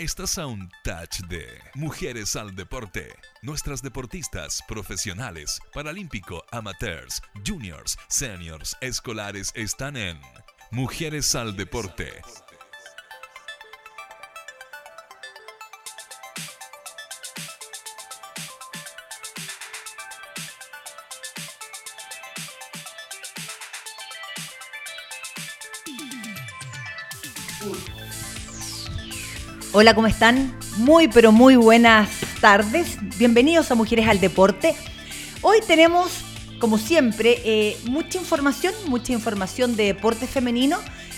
Estás a un touch de Mujeres al Deporte. Nuestras deportistas profesionales, paralímpico, amateurs, juniors, seniors, escolares están en Mujeres al Deporte. Hola, ¿cómo están? Muy, pero muy buenas tardes. Bienvenidos a Mujeres al Deporte. Hoy tenemos, como siempre, eh, mucha información, mucha información de deporte femenino.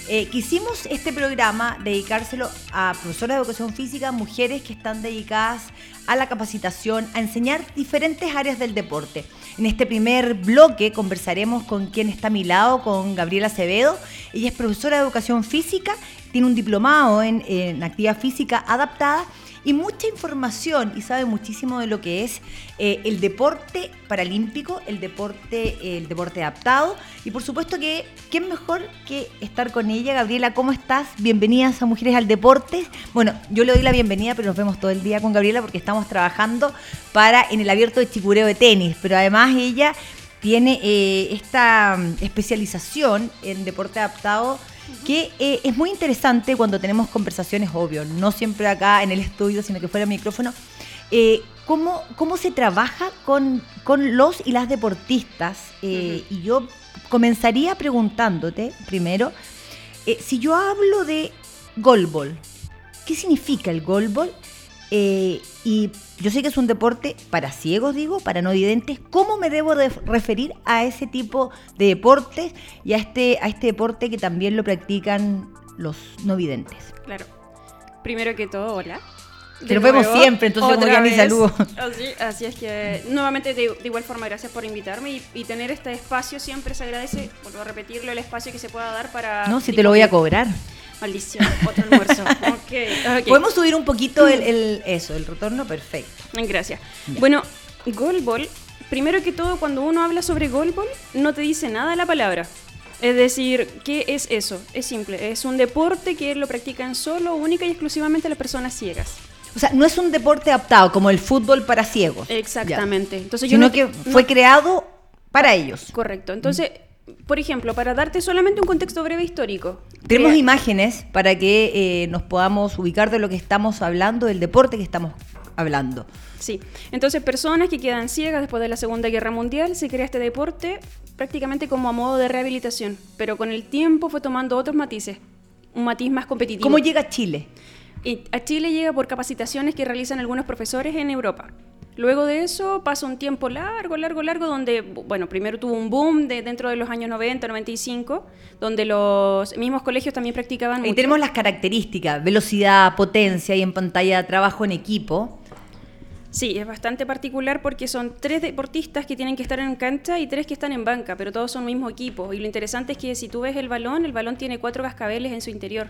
Eh, quisimos este programa dedicárselo a profesoras de educación física, mujeres que están dedicadas a la capacitación, a enseñar diferentes áreas del deporte. En este primer bloque conversaremos con quien está a mi lado, con Gabriela Acevedo. Ella es profesora de educación física tiene un diplomado en, actividad física adaptada y mucha información y sabe muchísimo de lo que es eh, el deporte paralímpico, el deporte, el deporte adaptado. Y por supuesto que, ¿quién mejor que estar con ella? Gabriela, ¿cómo estás? Bienvenidas a Mujeres al Deporte. Bueno, yo le doy la bienvenida, pero nos vemos todo el día con Gabriela porque estamos trabajando para en el abierto de chicureo de tenis. Pero además ella tiene eh, esta mm, especialización en deporte adaptado que eh, es muy interesante cuando tenemos conversaciones, obvio, no siempre acá en el estudio, sino que fuera el micrófono, eh, cómo, cómo se trabaja con, los y las deportistas. Eh, y yo comenzaría preguntándote primero, si yo hablo de golbol, ¿qué significa el golbol? Y yo sé que es un deporte para ciegos, digo, para no videntes. ¿Cómo me debo referir a ese tipo de deportes y a este, a este deporte que también lo practican los no videntes? Claro. Primero que todo, hola. Que nos vemos siempre, entonces ya mi saludo. Así, así, es que, nuevamente, de, igual forma, gracias por invitarme y, tener este espacio siempre se agradece, vuelvo a repetirlo, el espacio que se pueda dar para... No, si te lo voy a cobrar. Maldición, otro almuerzo. Podemos subir un poquito el, eso, el retorno, perfecto. Gracias. Bueno, goalball, primero que todo, cuando uno habla sobre goalball, no te dice nada la palabra. Es decir, ¿qué es eso? Es simple, es un deporte que lo practican solo, única y exclusivamente las personas ciegas. O sea, no es un deporte adaptado como el fútbol para ciegos. Exactamente. Entonces, yo Sino que fue creado para ellos. Correcto. Entonces, por ejemplo, para darte solamente un contexto breve histórico. Tenemos imágenes para que eh, nos podamos ubicar de lo que estamos hablando, del deporte que estamos hablando. Sí, entonces personas que quedan ciegas después de la Segunda Guerra Mundial, se crea este deporte prácticamente como a modo de rehabilitación, pero con el tiempo fue tomando otros matices, un matiz más competitivo. ¿Cómo llega a Chile? Y a Chile llega por capacitaciones que realizan algunos profesores en Europa. Luego de eso pasa un tiempo largo, largo, largo, donde, bueno, primero tuvo un boom de, dentro de los años 90, 95, donde los mismos colegios también practicaban. Y tenemos las características, velocidad, potencia y en pantalla trabajo en equipo. Sí, es bastante particular porque son tres deportistas que tienen que estar en cancha y tres que están en banca, pero todos son el mismo equipo. Y lo interesante es que si tú ves el balón, el balón tiene cuatro cascabeles en su interior.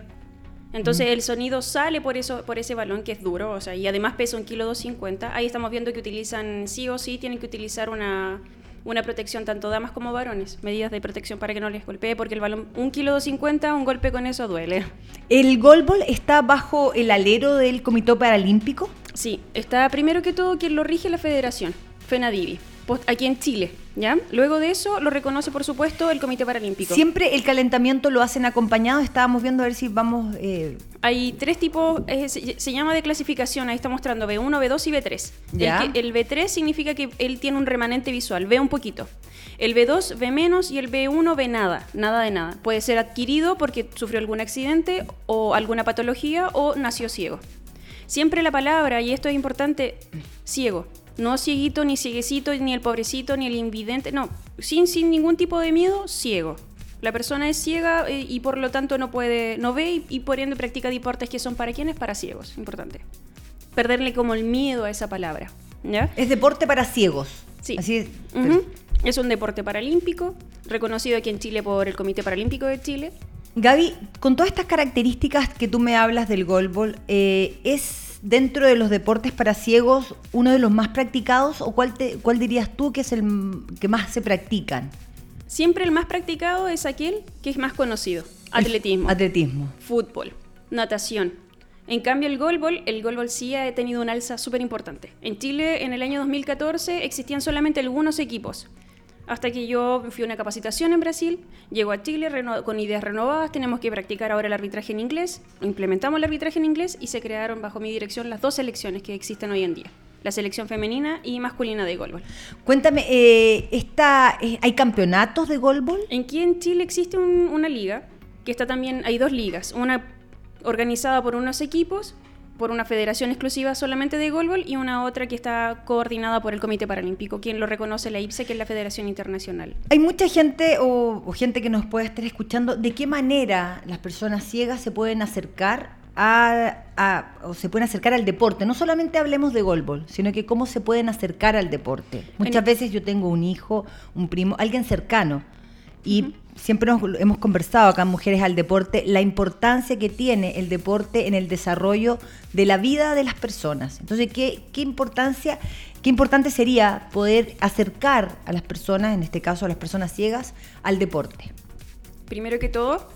Entonces el sonido sale por eso, por ese balón que es duro, o sea, y además pesa un kilo 250. Ahí estamos viendo que utilizan sí o sí tienen que utilizar una, una protección tanto damas como varones, medidas de protección para que no les golpee, porque el balón, un kilo 250, un golpe con eso duele. ¿El golbol está bajo el alero del Comité Paralímpico? Sí, está primero que todo quien lo rige la federación, FENADIVI aquí en Chile. ¿Ya? Luego de eso lo reconoce, por supuesto, el Comité Paralímpico. Siempre el calentamiento lo hacen acompañado. Estábamos viendo a ver si vamos. Eh, Hay tres tipos, se, llama de clasificación. Ahí está mostrando B1, B2 y B3. ¿Ya? El, B3 significa que él tiene un remanente visual, ve un poquito. El B2 ve menos y el B1 ve nada, nada de nada. Puede ser adquirido porque sufrió algún accidente o alguna patología o nació ciego. Siempre la palabra, y esto es importante, ciego. No cieguito, ni cieguecito, ni el pobrecito, ni el invidente, no, sin, sin ningún tipo de miedo, ciego. La persona es ciega eh, y por lo tanto no puede, no ve y, por ende practica deportes que son para quienes, para ciegos, importante. Perderle como el miedo a esa palabra. ¿ya? Es deporte para ciegos. Sí. Así es. Es un deporte paralímpico, reconocido aquí en Chile por el Comité Paralímpico de Chile. Gaby, con todas estas características que tú me hablas del golbol, eh, ¿es dentro de los deportes para ciegos uno de los más practicados o cuál, cuál dirías tú que es el que más se practican? Siempre el más practicado es aquel que es más conocido. Atletismo. atletismo. Fútbol. Natación. En cambio, el golbol, el golbol sí ha tenido un alza súper importante. En Chile, en el año 2014, existían solamente algunos equipos. Hasta que yo fui a una capacitación en Brasil, llego a Chile con ideas renovadas, tenemos que practicar ahora el arbitraje en inglés, implementamos el arbitraje en inglés y se crearon bajo mi dirección las dos selecciones que existen hoy en día la selección femenina y masculina de golbol. Cuéntame, eh, eh, ¿hay campeonatos de golbol? Aquí en Chile existe una liga, que está también, hay dos ligas, una organizada por unos equipos por una federación exclusiva solamente de golbol y una otra que está coordinada por el Comité Paralímpico, quien lo reconoce la IPSE, que es la Federación Internacional. Hay mucha gente o, gente que nos puede estar escuchando, ¿de qué manera las personas ciegas se pueden acercar a, o se pueden acercar al deporte. No solamente hablemos de golbol, sino que cómo se pueden acercar al deporte. Muchas veces yo tengo un hijo, un primo, alguien cercano y siempre nos, hemos conversado acá en Mujeres al Deporte la importancia que tiene el deporte en el desarrollo de la vida de las personas. Entonces, ¿qué, qué importancia, qué importante sería poder acercar a las personas, en este caso a las personas ciegas, al deporte? Primero que todo,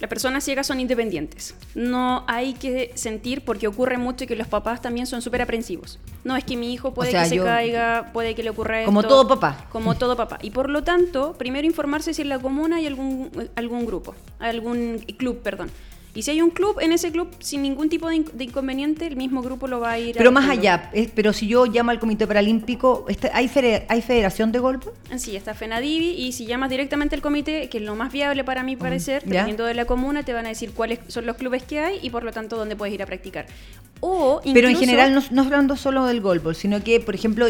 las personas ciegas son independientes. No hay que sentir, porque ocurre mucho que los papás también son súper aprensivos. No, es que mi hijo puede que se caiga, puede que le ocurra Como todo papá. Como todo papá. Y por lo tanto, primero informarse si en la comuna hay algún, algún grupo, algún club, perdón y si hay un club, en ese club, sin ningún tipo de, inconveniente, el mismo grupo lo va a ir Pero más allá, pero si yo llamo al Comité Paralímpico, ¿hay, ¿hay federación de golpe? Sí, está FENADIVI y si llamas directamente al comité, que es lo más viable para mí parecer, dependiendo de la comuna, te van a decir cuáles son los clubes que hay y por lo tanto dónde puedes ir a practicar. O Pero en general, no, no hablando solo del golbol, sino que, por ejemplo...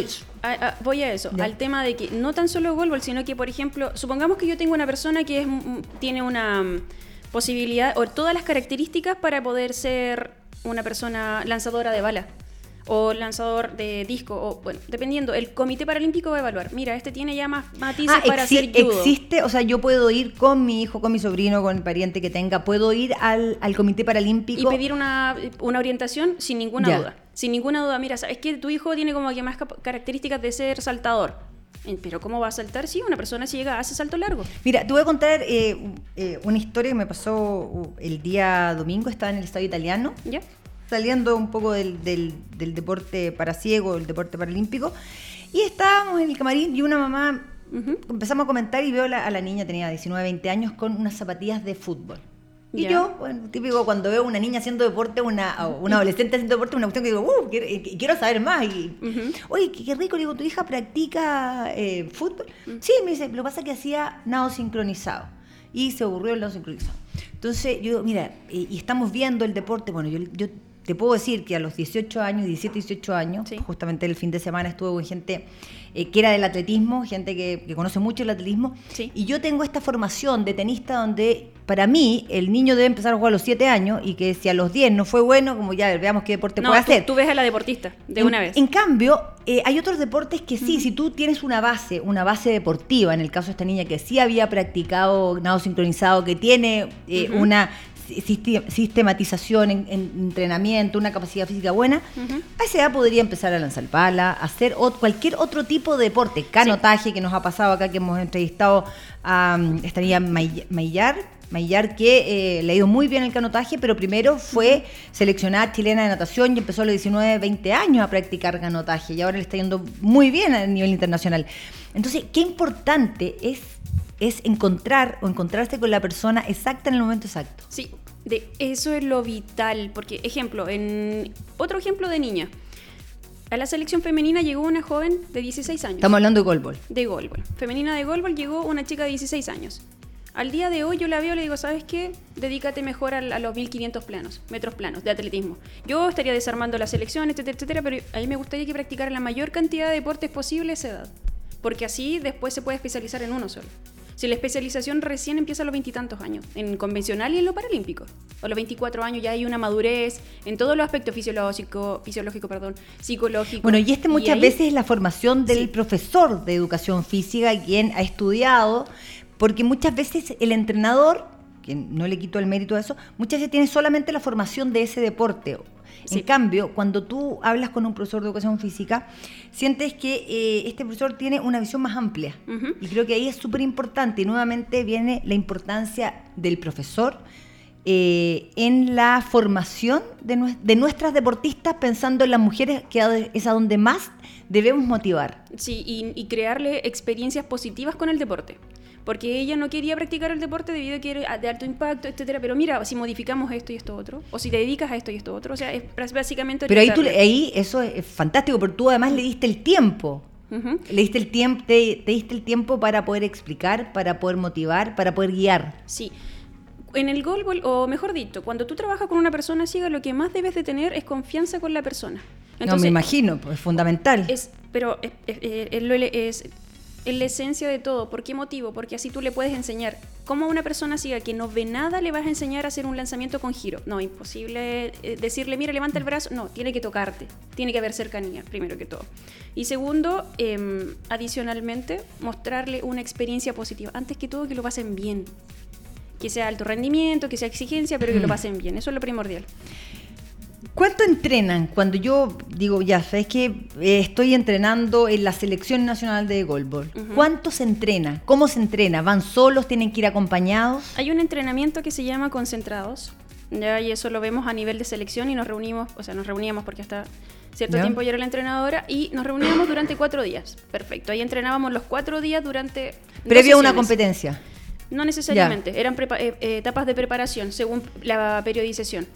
voy a eso, al tema de que no tan solo golbol, sino que, por ejemplo, supongamos que yo tengo una persona que es, tiene una posibilidad o todas las características para poder ser una persona lanzadora de bala o lanzador de disco, o bueno, dependiendo, el Comité Paralímpico va a evaluar. Mira, este tiene ya más matices ah, para hacer judo. Existe, o sea, yo puedo ir con mi hijo, con mi sobrino, con el pariente que tenga, puedo ir al, Comité Paralímpico. Y pedir una, orientación sin ninguna duda. Sin ninguna duda, mira, sabes que tu hijo tiene como que más características de ser saltador pero ¿cómo va a saltar si una persona ciega hace salto largo? Mira, te voy a contar eh, eh, una historia que me pasó uh, el día domingo, estaba en el estadio italiano. ¿Ya? Saliendo un poco del, deporte para ciego, el deporte paralímpico. Y estábamos en el camarín y una mamá, empezamos a comentar y veo a la niña, tenía 19, 20 años, con unas zapatillas de fútbol. Y yo, bueno, típico cuando veo una niña haciendo deporte, una, una adolescente haciendo deporte, una cuestión que digo, uh, quiero, saber más. Y, Oye, qué, rico, le digo, ¿tu hija practica eh, fútbol? Sí, me dice, lo que pasa es que hacía nado sincronizado. Y se aburrió el nado sincronizado. Entonces, yo, mira, y, estamos viendo el deporte, bueno, yo, yo te puedo decir que a los 18 años, 17, 18 años, justamente el fin de semana estuve con gente eh, que era del atletismo, gente que, conoce mucho el atletismo, y yo tengo esta formación de tenista donde para mí el niño debe empezar a jugar a los 7 años y que si a los 10 no fue bueno, como ya veamos qué deporte puede hacer. Tú ves a la deportista de una vez. En cambio, eh, hay otros deportes que sí, si tú tienes una base, una base deportiva, en el caso de esta niña que sí había practicado nado sincronizado, que tiene eh, una sistematización en, entrenamiento, una capacidad física buena, a esa edad podría empezar a lanzar pala, hacer cualquier otro tipo de deporte, canotaje que nos ha pasado acá, que hemos entrevistado a um, estaría Maillar, Maillar que eh, le ha ido muy bien el canotaje, pero primero fue seleccionada chilena de natación y empezó a los 19, 20 años a practicar canotaje y ahora le está yendo muy bien a nivel internacional. Entonces, qué importante es es encontrar o encontrarse con la persona exacta en el momento exacto. Sí, de eso es lo vital, porque ejemplo, en otro ejemplo de niña. A la selección femenina llegó una joven de 16 años. Estamos hablando de golbol. De golbol. Femenina de golbol llegó una chica de 16 años. Al día de hoy yo la veo y le digo, ¿sabes qué? Dedícate mejor a, los 1500 planos, metros planos de atletismo. Yo estaría desarmando la selección, etcétera, etcétera, pero a mí me gustaría que practicara la mayor cantidad de deportes posible a esa edad. Porque así después se puede especializar en uno solo. Si la especialización recién empieza a los veintitantos años, en convencional y en lo paralímpico. A los 24 años ya hay una madurez en todos los aspectos fisiológico, fisiológico, perdón, psicológico. Bueno, y este muchas veces es la formación del profesor de educación física, quien ha estudiado, porque muchas veces el entrenador, que no le quito el mérito a eso, muchas veces tiene solamente la formación de ese deporte en cambio, cuando tú hablas con un profesor de educación física, sientes que eh, este profesor tiene una visión más amplia. Y creo que ahí es súper importante. Y nuevamente viene la importancia del profesor eh, en la formación de, de, nuestras deportistas, pensando en las mujeres, que es a donde más debemos motivar. Sí, y, crearle experiencias positivas con el deporte porque ella no quería practicar el deporte debido a que era de alto impacto, etcétera. Pero mira, si modificamos esto y esto otro, o si te dedicas a esto y esto otro, o sea, es básicamente. Pero ahí, tú, ahí eso es fantástico, porque tú además le diste el tiempo. Le diste el tiempo, te, diste el tiempo para poder explicar, para poder motivar, para poder guiar. Sí. En el gol, o mejor dicho, cuando tú trabajas con una persona ciega, lo que más debes de tener es confianza con la persona. no me imagino, pues es fundamental. Es, pero es, es, es la esencia de todo. ¿Por qué motivo? Porque así tú le puedes enseñar. Como a una persona ciega que no ve nada le vas a enseñar a hacer un lanzamiento con giro? No, imposible eh, decirle, mira, levanta el brazo. No, tiene que tocarte. Tiene que haber cercanía, primero que todo. Y segundo, em, adicionalmente, mostrarle una experiencia positiva. Antes que todo, que lo pasen bien. Que sea alto rendimiento, que sea exigencia, pero que lo mm. pasen bien. Eso es lo primordial. ¿Cuánto entrenan? Cuando yo digo, ya, sabes que estoy entrenando en la selección nacional de golbol. ¿Cuánto se entrena? ¿Cómo se entrena? ¿Van solos? ¿Tienen que ir acompañados? Hay un entrenamiento que se llama concentrados. Ya, y eso lo vemos a nivel de selección y nos reunimos, o sea, nos reuníamos porque hasta cierto tiempo yo era la entrenadora y nos reuníamos durante cuatro días. Perfecto. Ahí entrenábamos los cuatro días durante. Previo a una competencia. No necesariamente, eran eh, eh, etapas de preparación según la periodización.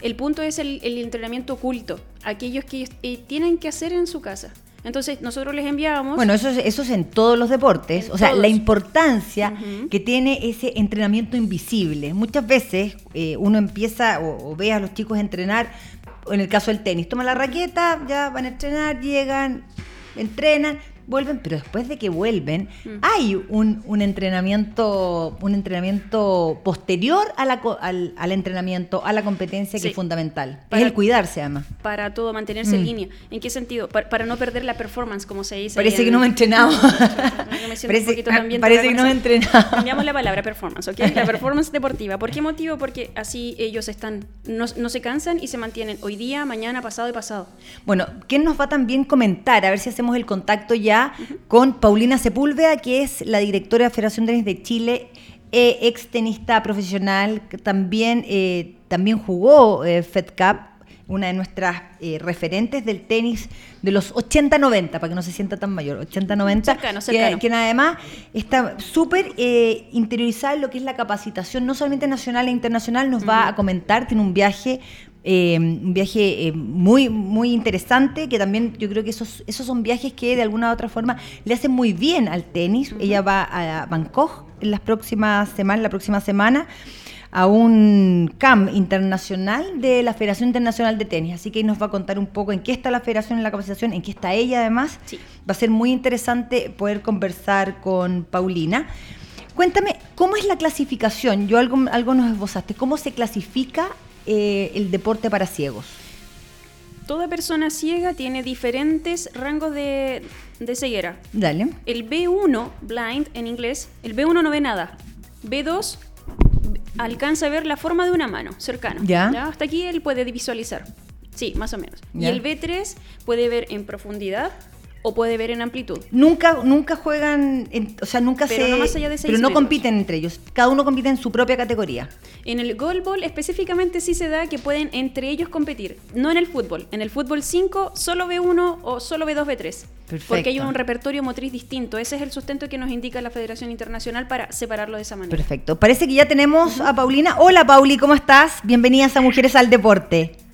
El punto es el, entrenamiento oculto, aquellos que eh, tienen que hacer en su casa. Entonces nosotros les enviamos... Bueno, eso es, eso es en todos los deportes, o sea, la importancia que tiene ese entrenamiento invisible. Muchas veces eh, uno empieza o, ve a los chicos entrenar, en el caso del tenis, toma la raqueta, ya van a entrenar, llegan, entrenan, vuelven, pero después de que vuelven, mm. hay un, un, entrenamiento, un entrenamiento posterior a la, al, al, entrenamiento, a la competencia que es fundamental. es el cuidarse además. Para todo, mantenerse en mm. línea. ¿En qué sentido? Para, no perder la performance, como se dice. Parece que no me he entrenado. parece, parece que no me he entrenado. Cambiamos la palabra performance, ¿ok? La performance deportiva. ¿Por qué motivo? Porque así ellos están, no, no se cansan y se mantienen hoy día, mañana, pasado y pasado. Bueno, ¿quién nos va también comentar? A ver si hacemos el contacto ya con Paulina Sepúlveda, que es la directora de la Federación de Tenis de Chile, eh, ex tenista profesional, que también, eh, también jugó eh, Fed Cup, una de nuestras referentes del tenis de los 80-90, para que no se sienta tan mayor, 80-90, que, que, además está súper interiorizada en lo que es la capacitación, no solamente nacional e internacional, nos va a comentar, tiene un viaje eh, un viaje eh, muy, muy interesante, que también yo creo que esos, esos son viajes que de alguna u otra forma le hacen muy bien al tenis. Ella va a Bangkok en las próximas semanas, la próxima semana a un CAM internacional de la Federación Internacional de Tenis. Así que nos va a contar un poco en qué está la federación en la capacitación, en qué está ella además. Va a ser muy interesante poder conversar con Paulina. Cuéntame, ¿cómo es la clasificación? Yo algo, algo nos esbozaste. ¿Cómo se clasifica eh, el deporte para ciegos? Toda persona ciega tiene diferentes rangos de, ceguera. Dale. El B1, blind en inglés, el B1 no ve nada. B2 alcanza a ver la forma de una mano, cercano. ¿Ya? Hasta aquí él puede visualizar. Sí, más o menos. Y el B3 puede ver en profundidad o puede ver en amplitud. Nunca, nunca juegan, o sea, nunca pero se... No más allá de pero no compiten entre ellos, cada uno compite en su propia categoría. En el goalball específicamente sí se da que pueden entre ellos competir, no en el fútbol. En el fútbol 5 solo B1 o solo B2, B3. Perfecto. Porque hay un repertorio motriz distinto. Ese es el sustento que nos indica la Federación Internacional para separarlo de esa manera. Perfecto. Parece que ya tenemos a Paulina. Hola Pauli, ¿cómo estás? Bienvenidas a Mujeres al Deporte.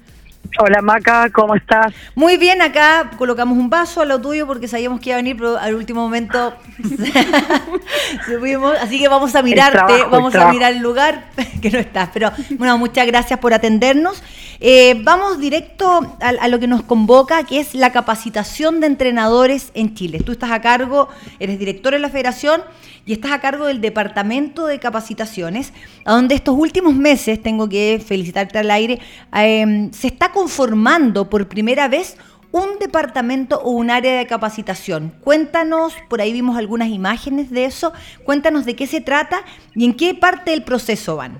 Hola Maca, ¿cómo estás? Muy bien, acá colocamos un vaso a lo tuyo porque sabíamos que iba a venir, pero al último momento subimos, así que vamos a mirarte, vamos a mirar el lugar que no estás. Pero bueno, muchas gracias por atendernos. Eh, vamos directo a, a, lo que nos convoca, que es la capacitación de entrenadores en Chile. Tú estás a cargo, eres director de la federación y estás a cargo del Departamento de Capacitaciones, a donde estos últimos meses, tengo que felicitarte al aire, em, se está conformando por primera vez un departamento o un área de capacitación. Cuéntanos, por ahí vimos algunas imágenes de eso, cuéntanos de qué se trata y en qué parte del proceso van.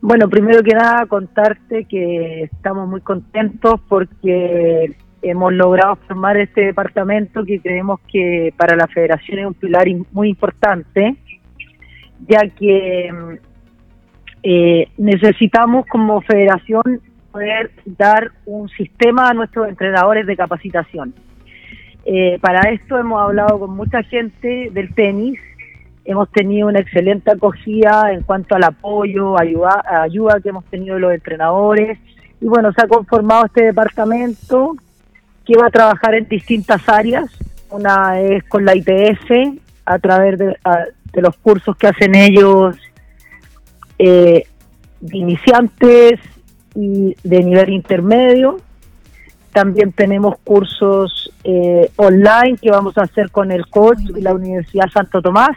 Bueno, primero que nada contarte que estamos muy contentos porque hemos logrado formar este departamento que creemos que para la federación es un pilar muy importante, ya que mm, eh, necesitamos como federación poder dar un sistema a nuestros entrenadores de capacitación. Eh, para esto hemos hablado con mucha gente del tenis, hemos tenido una excelente acogida en cuanto al apoyo, ayuda, ayuda que hemos tenido de los entrenadores y bueno, se ha conformado este departamento que va a trabajar en distintas áreas. Una es con la ITS a través de, los cursos que hacen ellos eh, de iniciantes y de nivel intermedio. También tenemos cursos eh, online que vamos a hacer con el coach de la Universidad Santo Tomás.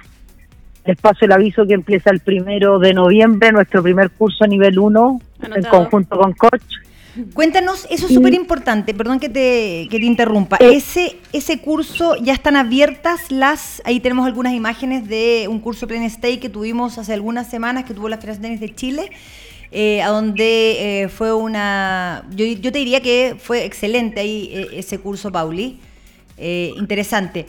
Les paso el aviso que empieza el primero de noviembre, nuestro primer curso a nivel 1 en conjunto con coach. Cuéntanos, eso es súper importante, perdón que te, que te interrumpa. Eh. ese, ese curso ya están abiertas las, ahí tenemos algunas imágenes de un curso Plan Stay que tuvimos hace algunas semanas que tuvo la Federación de Chile. Eh, a donde eh, fue una, yo, yo, te diría que fue excelente ahí ese curso, Pauli, interesante.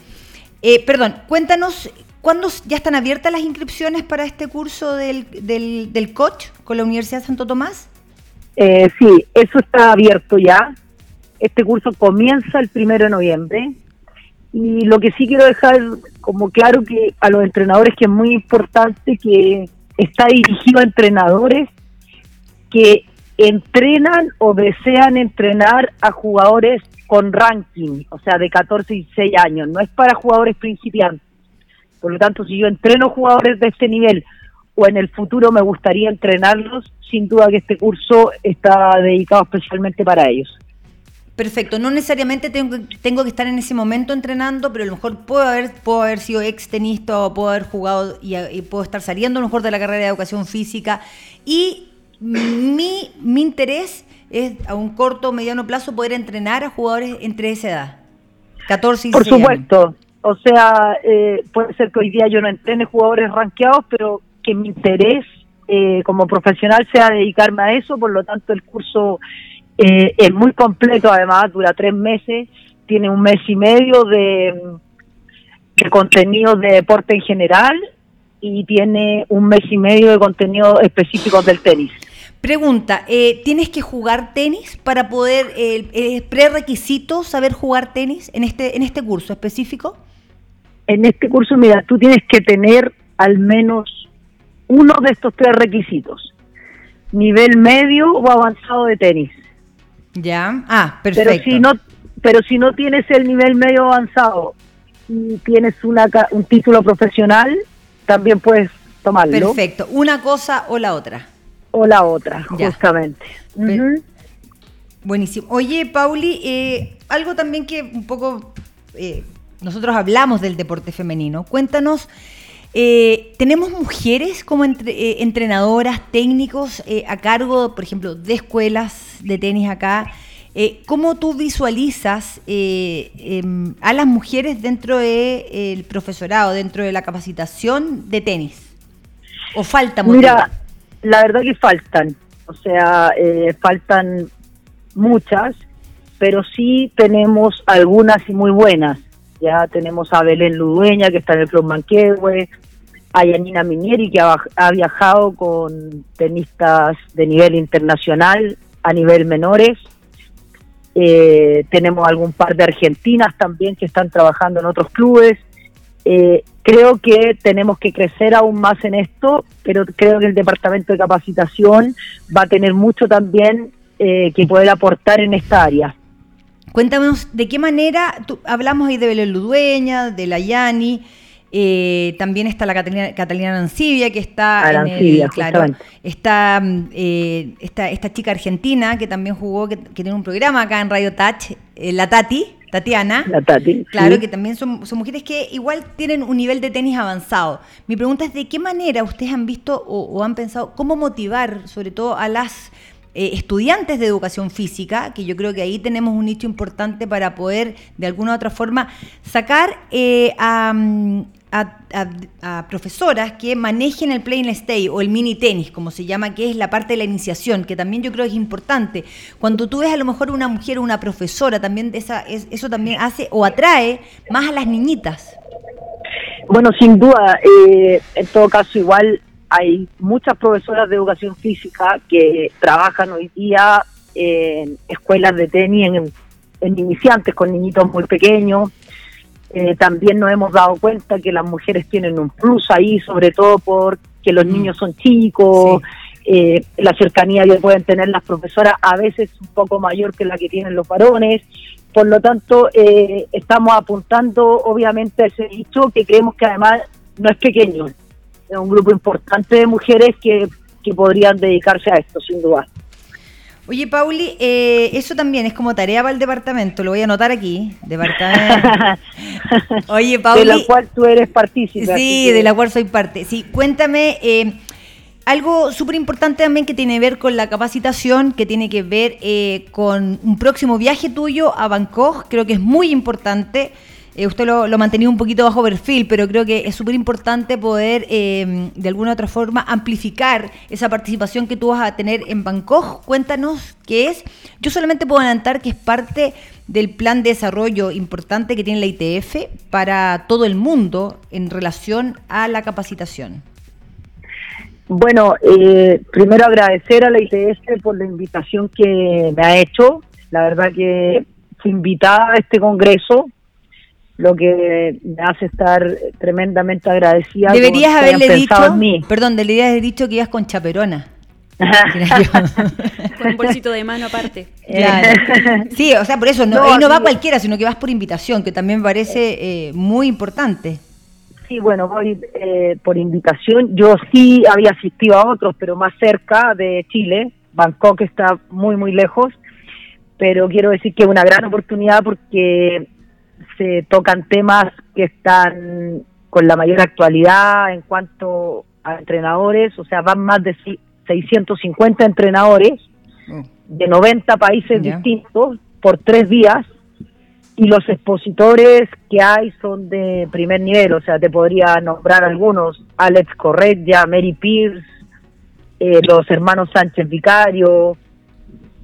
perdón, cuéntanos, ¿cuándo ya están abiertas las inscripciones para este curso del, del, del coach con la Universidad de Santo Tomás? Eh, sí, eso está abierto ya. Este curso comienza el primero de noviembre. Y lo que sí quiero dejar como claro que a los entrenadores que es muy importante que está dirigido a entrenadores entrenan o desean entrenar a jugadores con ranking, o sea, de 14 y 16 años. No es para jugadores principiantes. Por lo tanto, si yo entreno jugadores de este nivel o en el futuro me gustaría entrenarlos, sin duda que este curso está dedicado especialmente para ellos. Perfecto, no necesariamente tengo, tengo que estar en ese momento entrenando, pero a lo mejor puedo haber, puedo haber sido ex tenista o puedo haber jugado y, puedo estar saliendo a lo mejor de la carrera de educación física. Y mi, mi interés es a un corto o mediano plazo poder entrenar a jugadores entre esa edad, 14 y Por supuesto, o sea, eh, puede ser que hoy día yo no entrene jugadores rankeados, pero que mi interés eh, como profesional sea dedicarme a eso, por lo tanto el curso eh, es muy completo, además dura tres meses, tiene un mes y medio de, de contenido de deporte en general y tiene un mes y medio de contenido específico del tenis. Pregunta, eh, ¿tienes que jugar tenis para poder, eh, prerequisito saber jugar tenis en este, en este curso específico? En este curso, mira, tú tienes que tener al menos uno de estos tres requisitos. Nivel medio o avanzado de tenis. Ya, ah, perfecto. Pero si no, pero si no tienes el nivel medio avanzado y tienes una, un título profesional, también puedes tomarlo. Perfecto, una cosa o la otra. O la otra, justamente. Buenísimo. Oye, Pauli, eh, algo también que un poco eh, nosotros hablamos del deporte femenino. Cuéntanos eh, tenemos mujeres como entrenadoras, técnicos a cargo, por ejemplo, de escuelas de tenis acá. ¿Cómo tú visualizas em, a las mujeres dentro del profesorado, dentro de la capacitación de tenis? ¿O falta Mira, la verdad que faltan. O sea, faltan muchas, pero sí tenemos algunas y muy buenas. Ya tenemos a Belén Ludueña, que está en el Club Manquehue, a Yanina Minieri, que ha, viajado con tenistas de nivel internacional a nivel menores. Eh, tenemos algún par de argentinas también que están trabajando en otros clubes. Eh, creo que tenemos que crecer aún más en esto, pero creo que el departamento de capacitación va a tener mucho también eh, que poder aportar en esta área. Cuéntanos de qué manera, hablamos ahí de Belén Ludueña, de la Yani, eh, también está la Catalina, Catalina Arancibia, que está en el, claro, está eh, esta, esta chica argentina que también jugó, que, tiene un programa acá en Radio Touch, eh, la Tati, Tatiana. La Tati. Claro, que también son, son, mujeres que igual tienen un nivel de tenis avanzado. Mi pregunta es de qué manera ustedes han visto o han pensado cómo motivar sobre todo a las eh, estudiantes de educación física, que yo creo que ahí tenemos un nicho importante para poder de alguna u otra forma sacar eh, mm, a, profesoras que manejen el play stay o el mini tenis, como se llama, que es la parte de la iniciación, que también yo creo es importante. Cuando tú ves a lo mejor una mujer o una profesora, también esa, eso también hace o atrae más a las niñitas. Bueno, sin duda, eh, en todo caso igual hay muchas profesoras de educación física que trabajan hoy día en escuelas de tenis en, en iniciantes con niñitos muy pequeños. Eh, también nos hemos dado cuenta que las mujeres tienen un plus ahí, sobre todo porque los mm. niños son chicos, eh, la cercanía que pueden tener las profesoras a veces un poco mayor que la que tienen los varones. Por lo tanto, eh, estamos apuntando obviamente a ese dicho que creemos que además no es pequeño, es un grupo importante de mujeres que, que podrían dedicarse a esto, sin duda. Oye, Pauli, eh, eso también es como tarea para el departamento, lo voy a anotar aquí. Departamento. Oye, Pauli. De la cual tú eres partícipe. Sí, de la cual soy parte. Sí, cuéntame. Eh, algo súper importante también que tiene que ver con la capacitación, que tiene que ver eh, con un próximo viaje tuyo a Bangkok, creo que es muy importante. Eh, usted lo, lo mantenido un poquito bajo perfil, pero creo que es súper importante poder, em, de alguna u otra forma, amplificar esa participación que tú vas a tener en Bangkok. Cuéntanos qué es. Yo solamente puedo adelantar que es parte del plan de desarrollo importante que tiene la ITF para todo el mundo en relación a la capacitación. Bueno, eh, primero agradecer a la ITF por la invitación que me ha hecho. La verdad que fui invitada a este congreso lo que me hace estar tremendamente agradecida. Deberías haberle dicho, perdón, deberías haber dicho que ibas con chaperona. con un bolsito de mano aparte. Sí, o sea, por eso no, no va cualquiera, sino que vas por invitación, que también parece eh, muy importante. Sí, bueno, voy eh, por invitación. Yo sí había asistido a otros, pero más cerca de Chile. Bangkok está muy, muy lejos. Pero quiero decir que es una gran oportunidad porque se tocan temas que están con la mayor actualidad en cuanto a entrenadores, o sea, van más de 650 entrenadores mm. de 90 países distintos por tres días y los expositores que hay son de primer nivel, o sea, te podría nombrar algunos, Alex Correggia, Mary Pierce, eh, los hermanos Sánchez Vicario,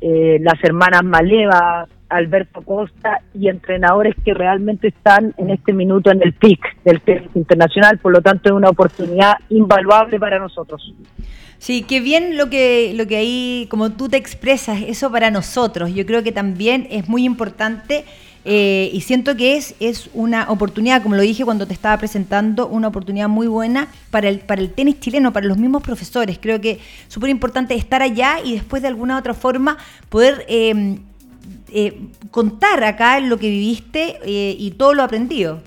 eh, las hermanas Maleva, Alberto Costa y entrenadores que realmente están en este minuto en el pic del tenis internacional, por lo tanto es una oportunidad invaluable para nosotros. Sí, qué bien lo que, lo que ahí, como tú te expresas, eso para nosotros. Yo creo que también es muy importante eh, y siento que es, es una oportunidad, como lo dije cuando te estaba presentando, una oportunidad muy buena para el, para el tenis chileno, para los mismos profesores. Creo que súper importante estar allá y después de alguna otra forma poder... Eh, eh, contar acá lo que viviste eh, y todo lo aprendido.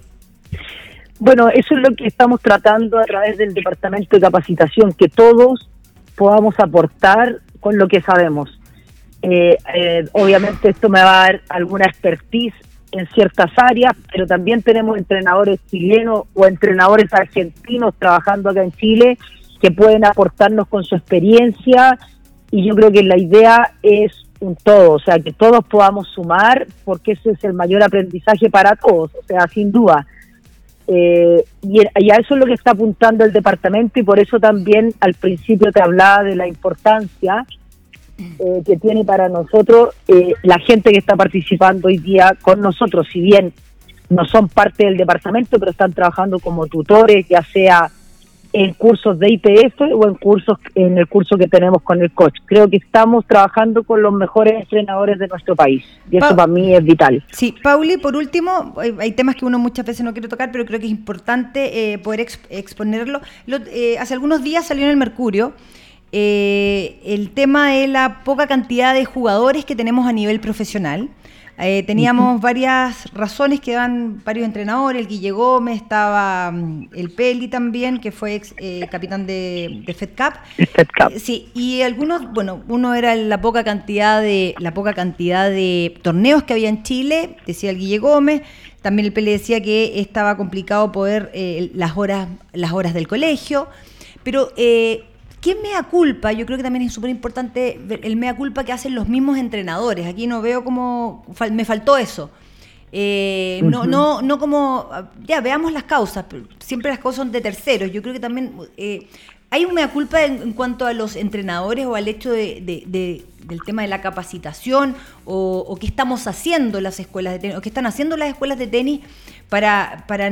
Bueno, eso es lo que estamos tratando a través del Departamento de Capacitación, que todos podamos aportar con lo que sabemos. Eh, obviamente esto me va a dar alguna expertise en ciertas áreas, pero también tenemos entrenadores chilenos o entrenadores argentinos trabajando acá en Chile que pueden aportarnos con su experiencia y yo creo que la idea es un todo, o sea, que todos podamos sumar, porque ese es el mayor aprendizaje para todos, o sea, sin duda. Eh, y, a eso es lo que está apuntando el departamento y por eso también al principio te hablaba de la importancia eh, que tiene para nosotros eh, la gente que está participando hoy día con nosotros, si bien no son parte del departamento, pero están trabajando como tutores, ya sea en cursos de IPF o en cursos en el curso que tenemos con el coach. Creo que estamos trabajando con los mejores entrenadores de nuestro país y eso para mí es vital. Sí, Pauli, por último, hay temas que uno muchas veces no quiere tocar, pero creo que es importante eh, poder exponerlo. Eh, hace algunos días salió en el Mercurio eh, el tema de la poca cantidad de jugadores que tenemos a nivel profesional. Eh, teníamos varias razones que dan varios entrenadores, el Guille Gómez, estaba mm, el Peli también, que fue ex eh, capitán de, de Fed Cup. Eh, sí, y algunos, bueno, uno era la poca cantidad de la poca cantidad de torneos que había en Chile, decía el Guille Gómez. También el Peli decía que estaba complicado poder las horas las horas del colegio, pero ¿Qué mea culpa? Yo creo que también es súper importante el mea culpa que hacen los mismos entrenadores. Aquí no veo como. Me faltó eso. Eh, no, no, no como. Ya, veamos las causas. Siempre las causas son de terceros. Yo creo que también. Eh, hay un mea culpa en, cuanto a los entrenadores o al hecho de, del tema de la capacitación o, qué estamos haciendo las escuelas de tenis o qué están haciendo las escuelas de tenis para, para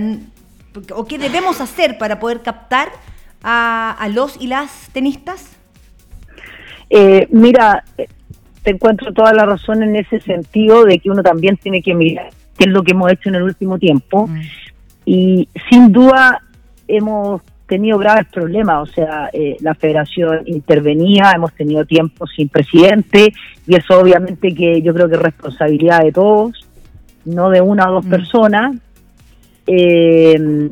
o qué debemos hacer para poder captar a, los y las tenistas? Eh, mira, te encuentro toda la razón en ese sentido de que uno también tiene que mirar qué es lo que hemos hecho en el último tiempo. Mm. Y sin duda hemos tenido graves problemas, o sea, eh, la federación intervenía, hemos tenido tiempo sin presidente y eso obviamente que yo creo que es responsabilidad de todos, no de una o dos mm. personas. Eh,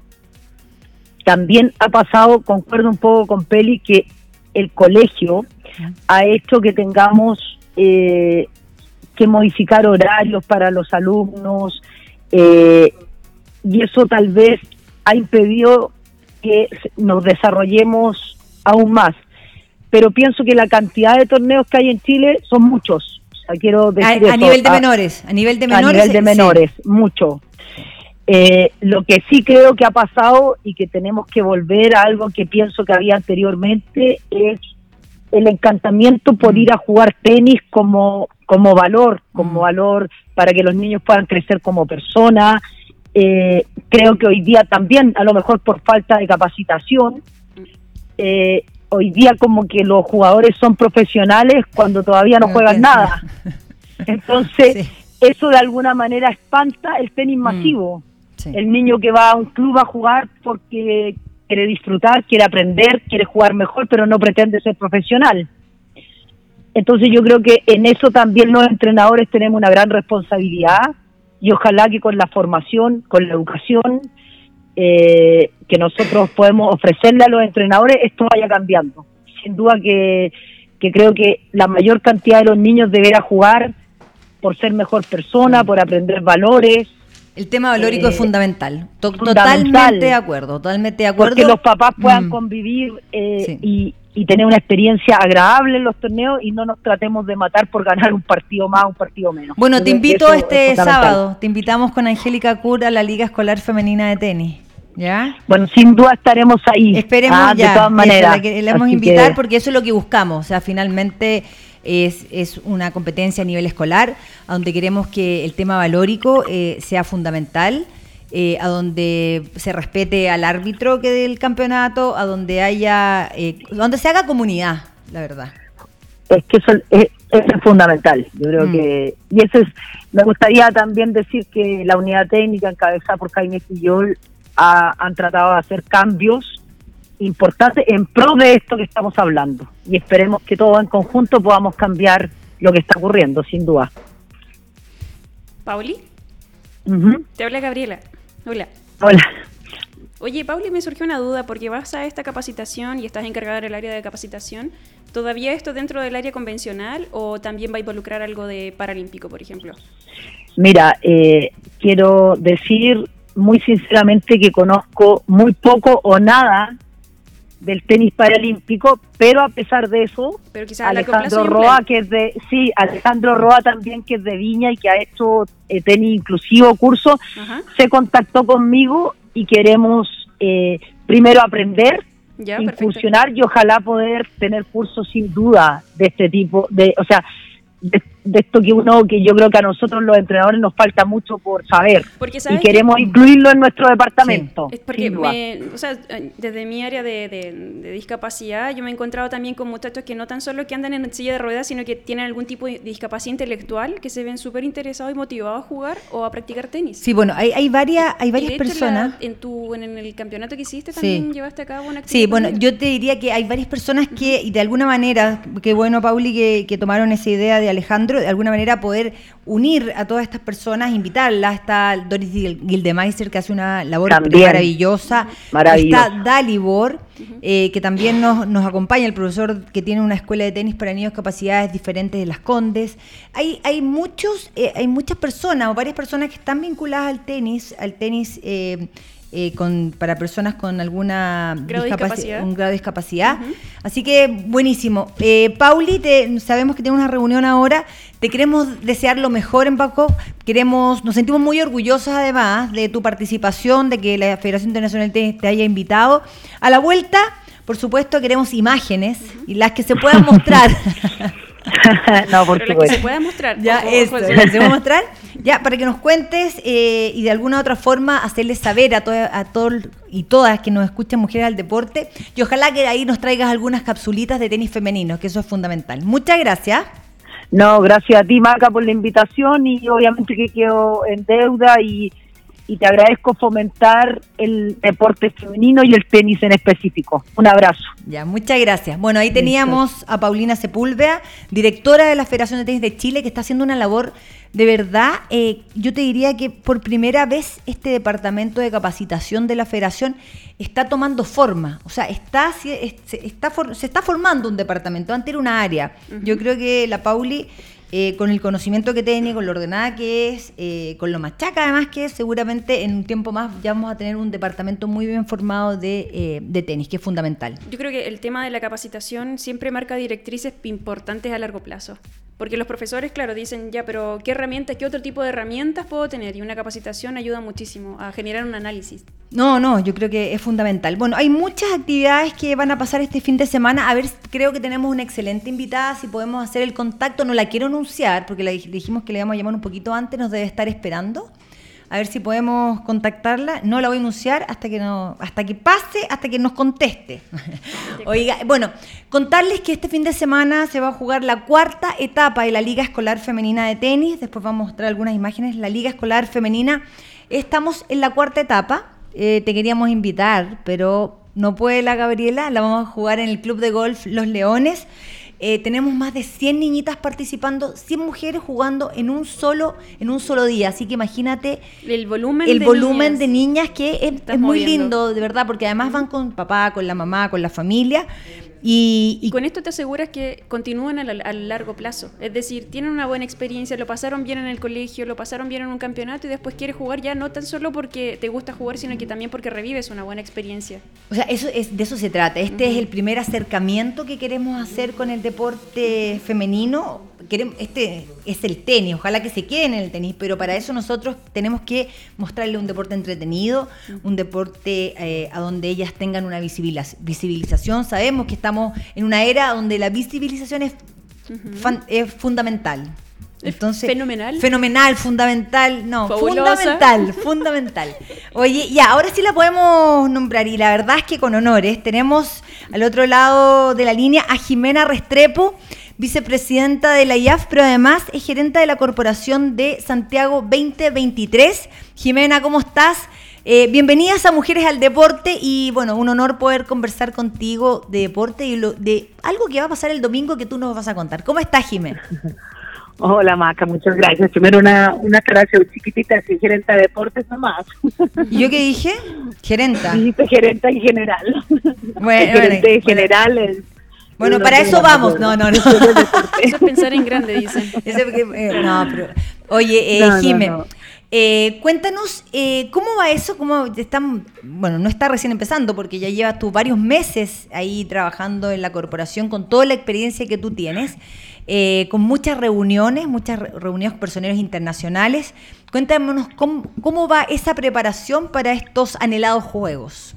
también ha pasado, concuerdo un poco con Peli, que el colegio ha hecho que tengamos eh, que modificar horarios para los alumnos eh, y eso tal vez ha impedido que nos desarrollemos aún más. Pero pienso que la cantidad de torneos que hay en Chile son muchos. quiero decir a, nivel de menores, a nivel de menores. A nivel de menores, mucho. Eh, lo que sí creo que ha pasado y que tenemos que volver a algo que pienso que había anteriormente es el encantamiento por mm. ir a jugar tenis como, como valor, como mm. valor para que los niños puedan crecer como personas. Eh, creo que hoy día también, a lo mejor por falta de capacitación, eh, hoy día como que los jugadores son profesionales cuando todavía no, juegan nada. Entonces, eso de alguna manera espanta el tenis mm. El niño que va a un club a jugar porque quiere disfrutar, quiere aprender, quiere jugar mejor, pero no pretende ser profesional. Entonces yo creo que en eso también los entrenadores tenemos una gran responsabilidad y ojalá que con la formación, con la educación eh, que nosotros podemos ofrecerle a los entrenadores, esto vaya cambiando. Sin duda que, que creo que la mayor cantidad de los niños deberá jugar por ser mejor persona, por aprender valores, el tema valórico es eh, fundamental. Totalmente de acuerdo, totalmente de acuerdo. Que los papás puedan mm. convivir eh, y, tener una experiencia agradable en los torneos y no nos tratemos de matar por ganar un partido más, un partido menos. Bueno, te invito este sábado, te invitamos con Angélica Cura a la Liga Escolar Femenina de Tenis. ¿Ya? Bueno, sin duda estaremos ahí. Esperemos ah, ya. De todas maneras. la queremos invitar porque eso es lo que buscamos. O sea, finalmente es, es una competencia a nivel escolar, a donde queremos que el tema valórico eh, sea fundamental. Eh, a donde se respete al árbitro que del campeonato, a donde haya, eh, donde se haga comunidad, la verdad. Es que eso es, fundamental, yo creo mm. que, y eso es, me gustaría también decir que la unidad técnica encabezada por Jaime Quillol ha, han tratado de hacer cambios importante en pro de esto que estamos hablando. Y esperemos que todos en conjunto podamos cambiar lo que está ocurriendo, sin duda. Pauli. Te habla Gabriela. Hola. Hola. Oye, Pauli, me surgió una duda porque vas a esta capacitación y estás encargada del área de capacitación. ¿Todavía esto dentro del área convencional o también va a involucrar algo de paralímpico, por ejemplo? Mira, eh, quiero decir muy sinceramente que conozco muy poco o nada del tenis paralímpico, pero a pesar de eso, Alejandro Roa, que es de, sí, Alejandro Roa también que es de Viña y que ha hecho eh, tenis inclusivo curso, se contactó conmigo y queremos eh, primero aprender, ya, funcionar y ojalá poder tener cursos sin duda de este tipo, de, o sea, de, esto que uno, que yo creo que a nosotros los entrenadores nos falta mucho por saber y queremos incluirlo en nuestro departamento. es porque, o sea, desde mi área de, discapacidad, yo me he encontrado también con muchachos que no tan solo que andan en silla de ruedas, sino que tienen algún tipo de discapacidad intelectual, que se ven súper interesados y motivados a jugar o a practicar tenis. Sí, bueno, hay, hay varias, hay varias personas. en, tu, en, el campeonato que hiciste también llevaste a cabo una actividad. Sí, bueno, yo te diría que hay varias personas que, y de alguna manera, que bueno, Pauli, que, que tomaron esa idea de Alejandro, de alguna manera poder unir a todas estas personas, invitarlas. Está Doris Gildemeister, que hace una labor maravillosa. Está Dalibor, eh, que también nos, nos acompaña, el profesor que tiene una escuela de tenis para niños capacidades diferentes de las Condes. Hay, hay, muchos, eh, hay muchas personas o varias personas que están vinculadas al tenis, al tenis eh, eh, con, para personas con alguna discapacidad. un grado de discapacidad. Así que buenísimo. Eh, Pauli, te, sabemos que tienes una reunión ahora. Te queremos desear lo mejor en Paco. Queremos, nos sentimos muy orgullosos además de tu participación, de que la Federación Internacional te, te haya invitado. A la vuelta, por supuesto, queremos imágenes y las que se puedan mostrar. no, por Pero que se pueda mostrar. Ya, eso, se puede mostrar. Ya, para que nos cuentes eh, y de alguna otra forma hacerles saber a, a todos y todas que nos escuchan Mujeres al Deporte y ojalá que ahí nos traigas algunas capsulitas de tenis femenino, que eso es fundamental. Muchas gracias. No, gracias a ti, Maca, por la invitación y obviamente que quedo en deuda y, y te agradezco fomentar el deporte femenino y el tenis en específico. Un abrazo. Ya, muchas gracias. Bueno, ahí teníamos a Paulina Sepúlveda, directora de la Federación de Tenis de Chile, que está haciendo una labor de verdad, eh, yo te diría que por primera vez este departamento de capacitación de la federación está tomando forma, o sea, está, se, está, se está formando un departamento, antes era una área. Yo creo que la Pauli eh, con el conocimiento que tiene, con lo ordenada que es, eh, con lo machaca además que es, seguramente en un tiempo más ya vamos a tener un departamento muy bien formado de, eh, de, tenis, que es fundamental. Yo creo que el tema de la capacitación siempre marca directrices importantes a largo plazo. Porque los profesores, claro, dicen, ya, pero ¿qué herramientas, qué otro tipo de herramientas puedo tener? Y una capacitación ayuda muchísimo a generar un análisis. No, no, yo creo que es fundamental. Bueno, hay muchas actividades que van a pasar este fin de semana. A ver, creo que tenemos una excelente invitada. Si podemos hacer el contacto, no la quiero anunciar porque le dijimos que le íbamos a llamar un poquito antes, nos debe estar esperando a ver si podemos contactarla. No la voy a anunciar hasta que no, hasta que pase, hasta que nos conteste. Oiga, bueno, contarles que este fin de semana se va a jugar la cuarta etapa de la Liga Escolar Femenina de Tenis. Después vamos a mostrar algunas imágenes. La Liga Escolar Femenina. Estamos en la cuarta etapa. Eh, te queríamos invitar, pero no puede la Gabriela. La vamos a jugar en el Club de Golf Los Leones. Eh, tenemos más de 100 niñitas participando, 100 mujeres jugando en un solo, en un solo día. Así que imagínate el volumen, el de, volumen niñas. de niñas que es, muy lindo, de verdad, porque además van con papá, con la mamá, con la familia. Y, con esto te aseguras que continúan a, largo plazo. Es decir, tienen una buena experiencia, lo pasaron bien en el colegio, lo pasaron bien en un campeonato y después quieres jugar ya no tan solo porque te gusta jugar, sino que también porque revives una buena experiencia. O sea, eso es, de eso se trata. Este es el primer acercamiento que queremos hacer con el deporte femenino este es el tenis, ojalá que se queden en el tenis, pero para eso nosotros tenemos que mostrarle un deporte entretenido, un deporte eh, a donde ellas tengan una visibilización. Sabemos que estamos en una era donde la visibilización es, es fundamental. Entonces, fenomenal. Fenomenal, fundamental, no, fundamental, fundamental. Oye, ya, ahora sí la podemos nombrar y la verdad es que con honores tenemos al otro lado de la línea a Jimena Restrepo, vicepresidenta de la IAF, pero además es gerente de la Corporación de Santiago 2023. Jimena, ¿cómo estás? Eh, bienvenidas a Mujeres al Deporte y bueno, un honor poder conversar contigo de deporte y de algo que va a pasar el domingo que tú nos vas a contar. ¿Cómo estás, Jimena? Hola Maca, muchas gracias. Primero una, una aclaración chiquitita, soy gerenta de deportes nomás. ¿Y yo qué dije? Gerenta. Dijiste gerenta en general. Bueno, gerente general es bueno, para eso vamos. No, no, no. Eso es pensar en grande, dicen. Eh, no, pero. Oye, eh, Jimé, eh, cuéntanos eh, cómo va eso, cómo están, bueno, no está recién empezando porque ya llevas tú varios meses ahí trabajando en la corporación con toda la experiencia que tú tienes, con muchas reuniones, muchas reuniones con personeros internacionales. Cuéntanos cómo, cómo va esa preparación para estos anhelados juegos.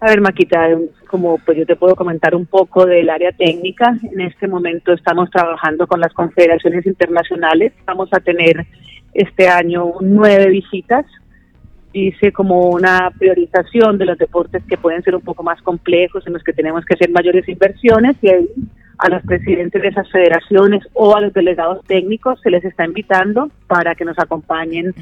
A ver, Maquita, como pues yo te puedo comentar un poco del área técnica, en este momento estamos trabajando con las confederaciones internacionales, vamos a tener este año nueve visitas, hice como una priorización de los deportes que pueden ser un poco más complejos, en los que tenemos que hacer mayores inversiones y ahí a los presidentes de esas federaciones o a los delegados técnicos se les está invitando para que nos acompañen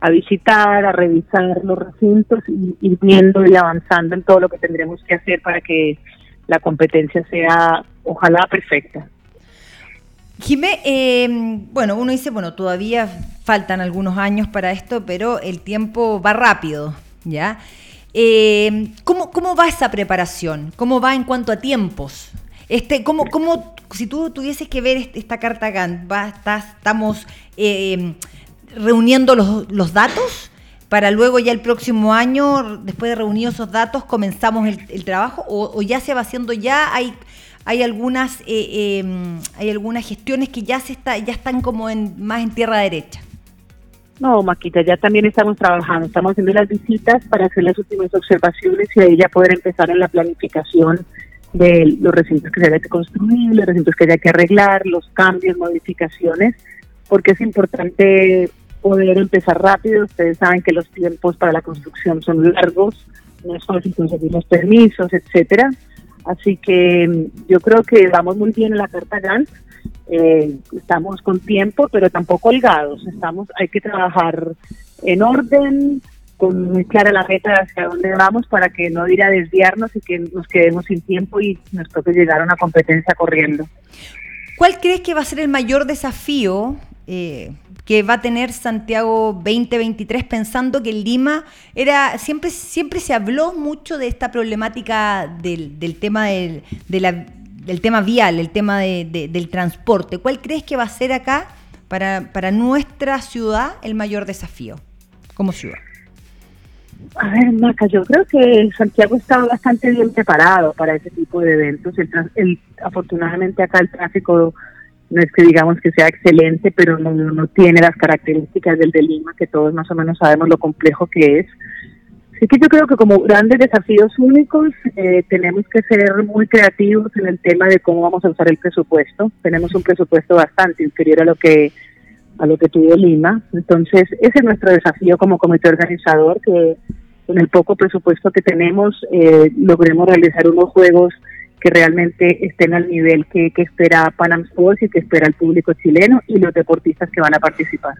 a visitar, a revisar los recintos y ir viendo y avanzando en todo lo que tendremos que hacer para que la competencia sea, ojalá, perfecta. Jimé, em, bueno, uno dice, bueno, todavía faltan algunos años para esto, pero el tiempo va rápido, ¿ya? Em, ¿cómo, ¿Cómo va esa preparación? ¿Cómo va en cuanto a tiempos? Este, ¿cómo, cómo, si tú tuvieses que ver esta carta va, estamos... Eh, reuniendo los, los datos para luego ya el próximo año, después de reunir esos datos, comenzamos el, trabajo o, ya se va haciendo ya hay hay algunas eh, em, hay algunas gestiones que ya se está ya están como en más en tierra derecha. No, Maquita, ya también estamos trabajando, estamos haciendo las visitas para hacer las últimas observaciones y ahí ya poder empezar en la planificación de los recintos que se haya que construir, los recintos que haya que arreglar, los cambios, modificaciones, porque es importante poder empezar rápido. Ustedes saben que los tiempos para la construcción son largos, no es fácil conseguir los permisos, etcétera. Así que mm, yo creo que vamos muy bien en la carta Gantt. Eh, estamos con tiempo, pero tampoco holgados. Estamos, hay que trabajar en orden, con muy clara la meta hacia dónde vamos para que no ir a desviarnos y que nos quedemos sin tiempo y nos toque llegar a una competencia corriendo. ¿Cuál crees que va a ser el mayor desafío eh, que va a tener Santiago 2023 pensando que Lima era siempre siempre se habló mucho de esta problemática del, tema del, tema vial, el tema del transporte. ¿Cuál crees que va a ser acá para, para nuestra ciudad el mayor desafío como ciudad? A ver, Maca, yo creo que Santiago está bastante bien preparado para ese tipo de eventos. Afortunadamente acá el tráfico no es que digamos que sea excelente, pero no, tiene las características del de Lima, que todos más o menos sabemos lo complejo que es. Así que yo creo que como grandes desafíos únicos eh, tenemos que ser muy creativos en el tema de cómo vamos a usar el presupuesto. Tenemos un presupuesto bastante inferior a lo que a lo que tuvo Lima. Entonces, ese es nuestro desafío como comité organizador, que con el poco presupuesto que tenemos eh, logremos realizar unos juegos que realmente estén al nivel que, espera Panam Sports y que espera el público chileno y los deportistas que van a participar.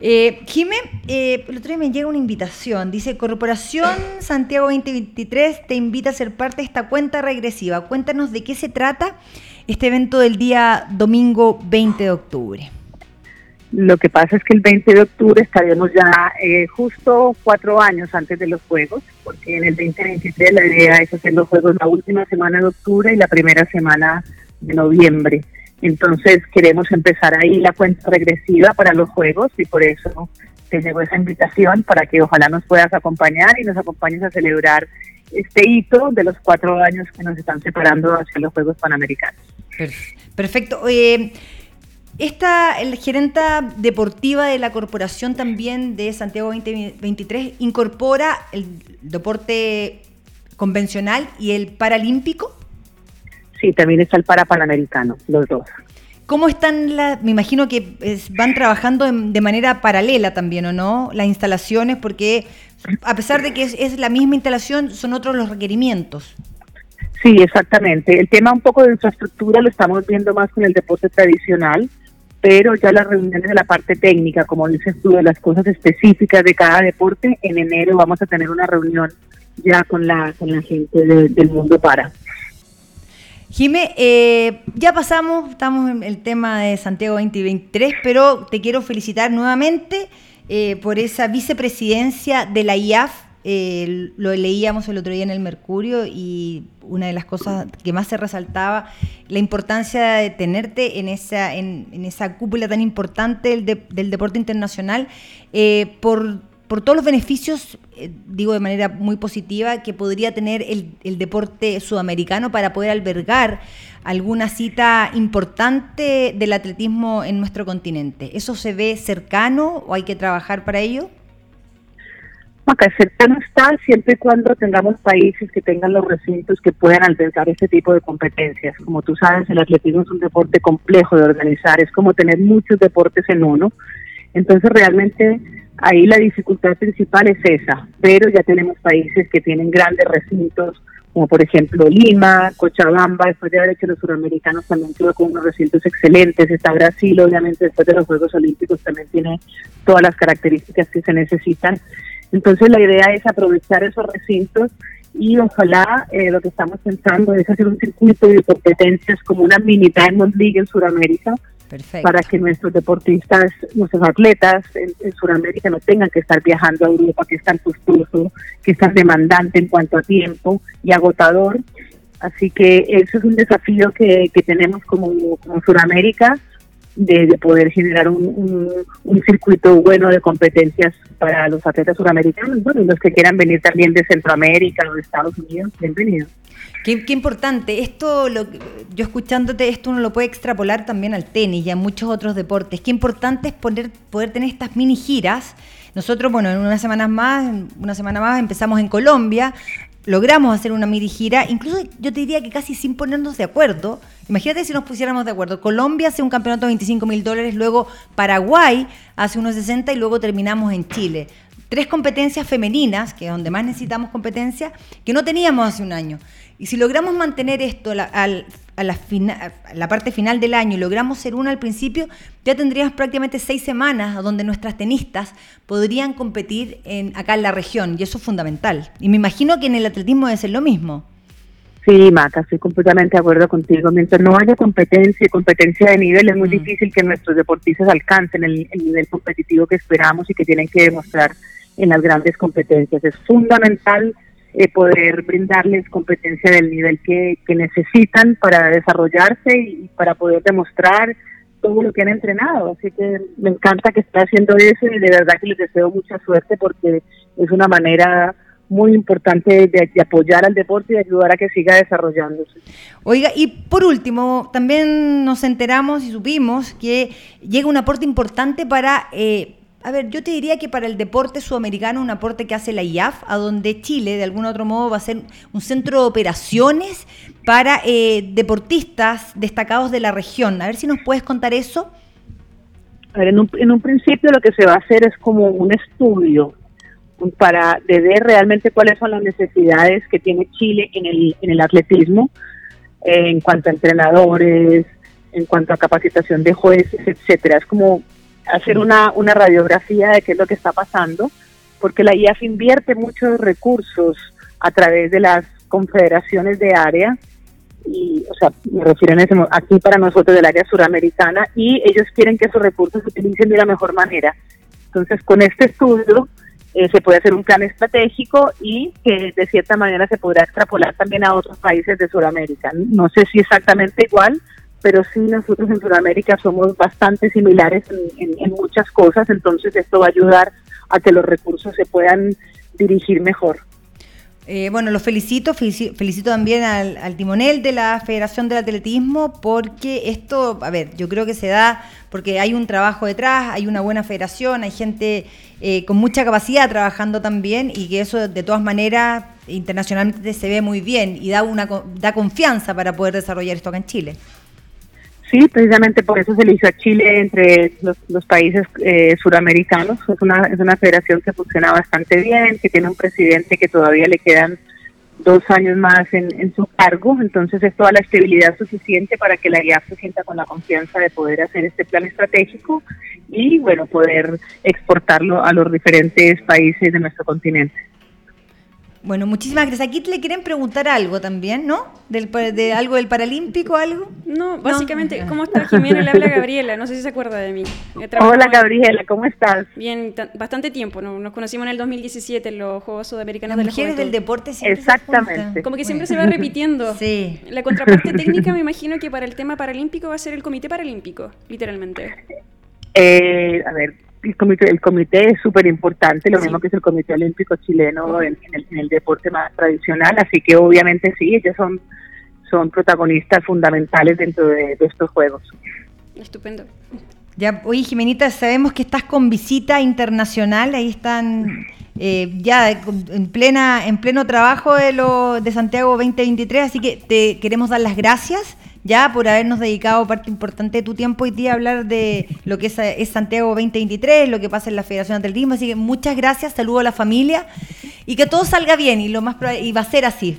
Eh, Jimé, eh, el otro día me llega una invitación. Dice, Corporación Santiago 2023 te invita a ser parte de esta cuenta regresiva. Cuéntanos de qué se trata este evento del día domingo 20 de octubre. Lo que pasa es que el 20 de octubre estaremos ya eh, justo cuatro años antes de los Juegos, porque en el 2023 la idea es hacer los Juegos la última semana de octubre y la primera semana de noviembre. Entonces queremos empezar ahí la cuenta regresiva para los Juegos y por eso te llegó esa invitación para que ojalá nos puedas acompañar y nos acompañes a celebrar este hito de los cuatro años que nos están separando hacia los Juegos Panamericanos. Perfecto. Eh, esta, el gerenta deportiva de la corporación también de Santiago 2023 incorpora el deporte convencional y el paralímpico. Sí, también está el parapanamericano, los dos. ¿Cómo están las, me imagino que van trabajando de manera paralela también, ¿o no? Las instalaciones, porque a pesar de que es la misma instalación, son otros los requerimientos. Sí, exactamente. El tema un poco de infraestructura lo estamos viendo más con el deporte tradicional pero ya las reuniones de la parte técnica, como dices tú, de las cosas específicas de cada deporte, en enero vamos a tener una reunión ya con la, con la gente del mundo para. Jimé, eh, ya pasamos, estamos en el tema de Santiago 2023, pero te quiero felicitar nuevamente eh, por esa vicepresidencia de la IAF eh, lo leíamos el otro día en el Mercurio y una de las cosas que más se resaltaba, la importancia de tenerte en esa, en, esa cúpula tan importante del, deporte internacional, eh, por, todos los beneficios, eh, digo de manera muy positiva, que podría tener el, el deporte sudamericano para poder albergar alguna cita importante del atletismo en nuestro continente. ¿Eso se ve cercano o hay que trabajar para ello? Cercano está siempre y cuando tengamos países que tengan los recintos que puedan albergar este tipo de competencias. Como tú sabes, el atletismo es un deporte complejo de organizar, es como tener muchos deportes en uno. Entonces realmente ahí la dificultad principal es esa, pero ya tenemos países que tienen grandes recintos, como por ejemplo Lima, Cochabamba, después de haber hecho los suramericanos también tuvo con unos recintos excelentes, está Brasil, obviamente después de los Juegos Olímpicos también tiene todas las características que se necesitan. Entonces la idea es aprovechar esos recintos y ojalá eh, lo que estamos pensando es hacer un circuito de competencias como una mini Diamond League en Sudamérica para que nuestros deportistas, nuestros atletas en, Sudamérica no tengan que estar viajando a Europa, que es tan costoso, que es tan demandante en cuanto a tiempo y agotador. Así que eso es un desafío que, que tenemos como, como Sudamérica de, poder generar un, un, circuito bueno de competencias para los atletas suramericanos, bueno, los que quieran venir también de Centroamérica o de Estados Unidos, bienvenidos. Qué, qué, importante. Esto, lo, yo escuchándote, esto uno lo puede extrapolar también al tenis y a muchos otros deportes. Qué importante es poner, poder tener estas mini giras. Nosotros, bueno, en unas semanas más, una semana más empezamos en Colombia, logramos hacer una mini gira, incluso yo te diría que casi sin ponernos de acuerdo. Imagínate si nos pusiéramos de acuerdo. Colombia hace un campeonato de 25 mil dólares, luego Paraguay hace unos 60 y luego terminamos en Chile. Tres competencias femeninas, que es donde más necesitamos competencia, que no teníamos hace un año. Y si logramos mantener esto al a la, la parte final del año y logramos ser una al principio, ya tendríamos prácticamente seis semanas donde nuestras tenistas podrían competir en, acá en la región y eso es fundamental. Y me imagino que en el atletismo debe ser lo mismo. Sí, Maca, estoy completamente de acuerdo contigo. Mientras no haya competencia y competencia de nivel, es muy mm. difícil que nuestros deportistas alcancen el, el nivel competitivo que esperamos y que tienen que demostrar en las grandes competencias. Es fundamental eh, poder brindarles competencia del nivel que, necesitan para desarrollarse y para poder demostrar todo lo que han entrenado. Así que me encanta que esté haciendo eso y de verdad que les deseo mucha suerte porque es una manera muy importante de, de, apoyar al deporte y de ayudar a que siga desarrollándose. Oiga, y por último, también nos enteramos y supimos que llega un aporte importante para eh, a ver, yo te diría que para el deporte sudamericano un aporte que hace la IAF, a donde Chile de algún otro modo va a ser un centro de operaciones para eh, deportistas destacados de la región. A ver si nos puedes contar eso. A ver, en un, en un principio lo que se va a hacer es como un estudio para de ver realmente cuáles son las necesidades que tiene Chile en el, atletismo, eh, en cuanto a entrenadores, en cuanto a capacitación de jueces, etcétera. Es como hacer una, una radiografía de qué es lo que está pasando, porque la IAF invierte muchos recursos a través de las confederaciones de área, y, o sea, me refiero en ese, aquí para nosotros del área suramericana, y ellos quieren que esos recursos se utilicen de la mejor manera. Entonces, con este estudio eh, se puede hacer un plan estratégico y que de cierta manera se podrá extrapolar también a otros países de Sudamérica. No sé si exactamente igual, pero sí nosotros en Sudamérica somos bastante similares en, muchas cosas, entonces esto va a ayudar a que los recursos se puedan dirigir mejor. Eh, bueno, los felicito, felicito, también al, timonel de la Federación del Atletismo porque esto, a ver, yo creo que se da porque hay un trabajo detrás, hay una buena federación, hay gente eh, con mucha capacidad trabajando también y que eso de todas maneras internacionalmente se ve muy bien y da, una, da confianza para poder desarrollar esto acá en Chile. Sí, precisamente por eso se le hizo a Chile entre los, países eh, suramericanos. Es una, es una federación que funciona bastante bien, que tiene un presidente que todavía le quedan dos años más en, su cargo, entonces es toda la estabilidad suficiente para que la IAF se sienta con la confianza de poder hacer este plan estratégico y, bueno, poder exportarlo a los diferentes países de nuestro continente. Bueno, muchísimas gracias. Aquí le quieren preguntar algo también, ¿no? Del, de algo del Paralímpico, algo. No, básicamente, ¿cómo está Jimena? Le habla Gabriela, no sé si se acuerda de mí. Hola Gabriela, ¿cómo estás? Bien, bastante tiempo, nos conocimos en el 2017 en los Juegos Sudamericanos de la Mujeres del deporte siempre Exactamente. Como que siempre se va repitiendo. sí. La contraparte técnica me imagino que para el tema paralímpico va a ser el Comité Paralímpico, literalmente. Eh, a ver, el comité, el comité es súper importante, lo mismo que es el Comité Olímpico Chileno en, el, deporte más tradicional, así que obviamente sí, ellos son, son protagonistas fundamentales dentro de, estos Juegos. Estupendo. Ya, oye, Jimenita, sabemos que estás con visita internacional, ahí están eh, ya en plena en pleno trabajo de lo de Santiago 2023, así que te queremos dar las gracias ya por habernos dedicado parte importante de tu tiempo hoy día a hablar de lo que es, Santiago 2023, lo que pasa en la Federación de Atletismo. Así que muchas gracias, saludo a la familia y que todo salga bien y lo más y va a ser así.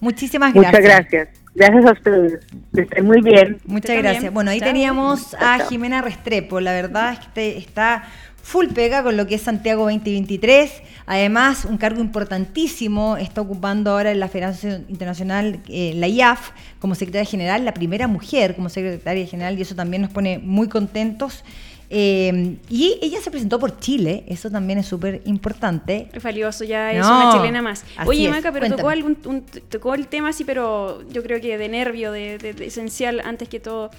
Muchísimas gracias. Muchas gracias. Gracias a ustedes. Estén muy bien. Muchas gracias. Bueno, ahí teníamos a Jimena Restrepo. La verdad es que está full pega con lo que es Santiago 2023. Además, un cargo importantísimo está ocupando ahora en la Federación Internacional, eh, la IAF, como secretaria general, la primera mujer como secretaria general, y eso también nos pone muy contentos. Eh, y ella se presentó por Chile, eso también es súper importante. Es valioso, ya es una chilena más. Oye, Maca, pero tocó, algún, tocó el tema así, pero yo creo que de nervio, de esencial, antes que todo.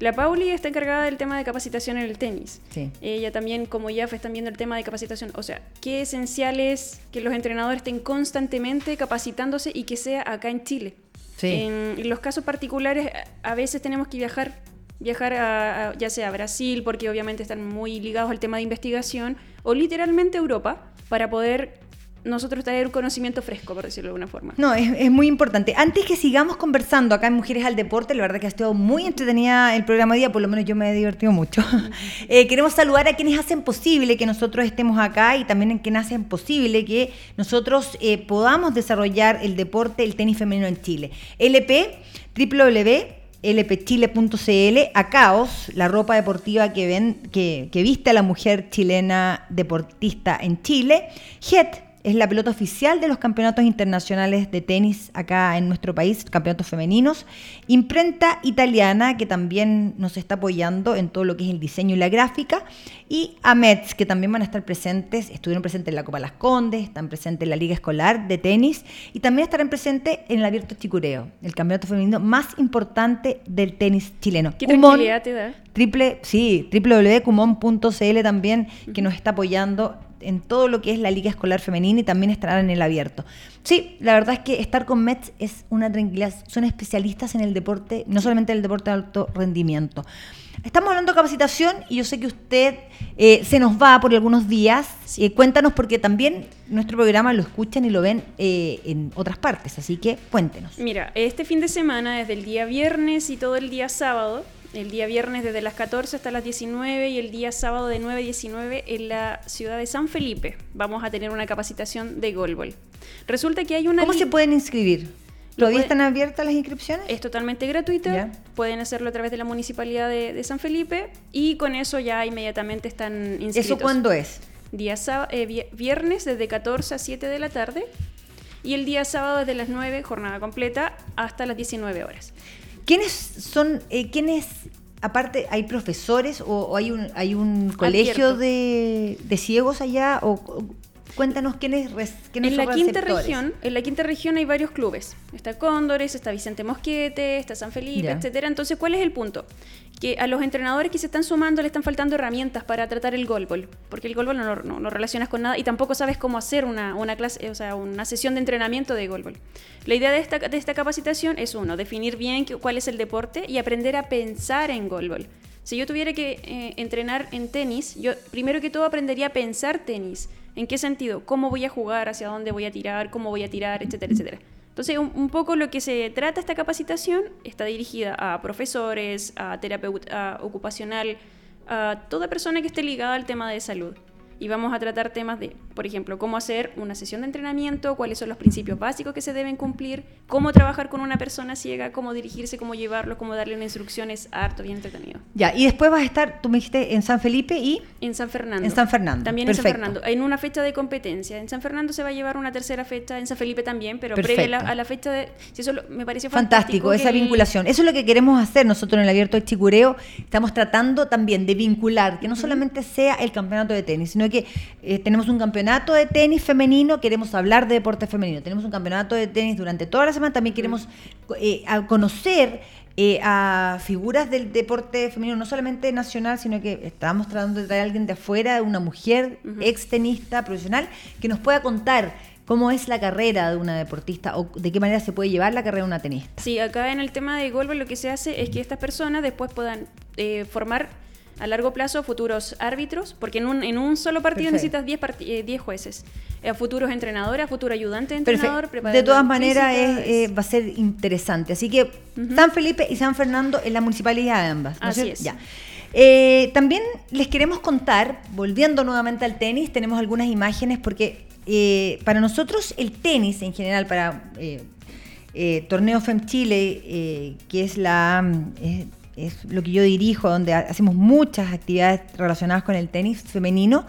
La Pauli está encargada del tema de capacitación en el tenis. Ella también, como ya están viendo el tema de capacitación. O sea, qué esencial es que los entrenadores estén constantemente capacitándose y que sea acá en Chile. En, los casos particulares, a veces tenemos que viajar, viajar a, ya sea a Brasil, porque obviamente están muy ligados al tema de investigación, o literalmente a Europa, para poder nosotros traer un conocimiento fresco, por decirlo de alguna forma. No, es, muy importante. Antes que sigamos conversando acá en Mujeres al Deporte, la verdad que ha estado muy entretenida el programa de día, por lo menos yo me he divertido mucho. Eh, queremos saludar a quienes hacen posible que nosotros estemos acá y también en quienes hacen posible que nosotros eh, podamos desarrollar el deporte, el tenis femenino en Chile. LP, www lpchile.cl, a Caos, la ropa deportiva que, ven, que, que viste a la mujer chilena deportista en Chile, JET, es la pelota oficial de los campeonatos internacionales de tenis acá en nuestro país, campeonatos femeninos. Imprenta italiana, que también nos está apoyando en todo lo que es el diseño y la gráfica. Y AMETS, que también van a estar presentes, estuvieron presentes en la Copa Las Condes, están presentes en la Liga Escolar de Tenis y también estarán presentes en el Abierto Chicureo, el campeonato femenino más importante del tenis chileno. ¿Qué tranquilidad te da? Triple, sí, www.cumon.cl también, que nos está apoyando en todo lo que es la liga escolar femenina y también estarán en el abierto. Sí, la verdad es que estar con Mets es una tranquilidad. Son especialistas en el deporte, no solamente en el deporte de alto rendimiento. Estamos hablando de capacitación y yo sé que usted eh, se nos va por algunos días. Eh, cuéntanos porque también nuestro programa lo escuchan y lo ven eh, en otras partes, así que cuéntenos. Mira, este fin de semana, desde el día viernes y todo el día sábado, el día viernes desde las 14 hasta las 19 y el día sábado de 9 a 19 en la ciudad de San Felipe. Vamos a tener una capacitación de golbol. Resulta que hay una... ¿Cómo se pueden inscribir? ¿Todavía están abiertas las inscripciones? Es totalmente gratuita. Pueden hacerlo a través de la municipalidad de, San Felipe y con eso ya inmediatamente están inscritos. ¿Eso cuándo es? Día eh, viernes desde 14 a 7 de la tarde y el día sábado desde las 9, jornada completa, hasta las 19 horas. ¿Quiénes son, eh, quiénes, aparte, hay profesores o, hay un, hay un colegio de, de, ciegos allá? O, Cuéntanos quiénes, quiénes en la quinta región En la quinta región hay varios clubes. Está Cóndores, está Vicente Mosquete, está San Felipe, etcétera. Entonces, ¿cuál es el punto? Que a los entrenadores que se están sumando le están faltando herramientas para tratar el golbol. Porque el golbol no, no, relacionas con nada y tampoco sabes cómo hacer una, una clase, o sea, una sesión de entrenamiento de golbol. La idea de esta, de esta capacitación es uno, definir bien cuál es el deporte y aprender a pensar en golbol. Si yo tuviera que eh, entrenar en tenis, yo primero que todo aprendería a pensar tenis ¿En qué sentido? ¿Cómo voy a jugar? ¿Hacia dónde voy a tirar? ¿Cómo voy a tirar? Etcétera, etcétera. Entonces, un, poco lo que se trata esta capacitación está dirigida a profesores, a terapeuta ocupacional, a toda persona que esté ligada al tema de salud y vamos a tratar temas de, por ejemplo, cómo hacer una sesión de entrenamiento, cuáles son los principios básicos que se deben cumplir, cómo trabajar con una persona ciega, cómo dirigirse, cómo llevarlo, cómo darle una instrucción, es harto, bien entretenido. Ya, y después vas a estar, tú me dijiste, en San Felipe y... En San Fernando. En San Fernando. También en San Fernando, en una fecha de competencia. En San Fernando se va a llevar una tercera fecha, en San Felipe también, pero previa a la, fecha de... Si eso me parece fantástico. Fantástico, esa vinculación. Eso es lo que queremos hacer nosotros en el Abierto de Chicureo. Estamos tratando también de vincular, que no solamente sea el campeonato de tenis, sino que... Eh, tenemos un campeonato de tenis femenino, queremos hablar de deporte femenino. Tenemos un campeonato de tenis durante toda la semana, también queremos eh, conocer eh, a figuras del deporte femenino, no solamente nacional, sino que estamos tratando de traer a alguien de afuera, una mujer ex tenista profesional, que nos pueda contar cómo es la carrera de una deportista o de qué manera se puede llevar la carrera de una tenista. Sí, acá en el tema de golpe lo que se hace es que estas personas después puedan eh, formar a largo plazo futuros árbitros, porque en un, en un solo partido necesitas 10 eh, jueces, eh, futuros entrenadores, futuro ayudante de entrenador, De todas maneras eh, va a ser interesante. Así que San Felipe y San Fernando en la municipalidad de ambas. Así es. Ya. también les queremos contar, volviendo nuevamente al tenis, tenemos algunas imágenes porque para nosotros el tenis en general, para Torneo FEM Chile, que es la es lo que yo dirijo, donde hacemos muchas actividades relacionadas con el tenis femenino.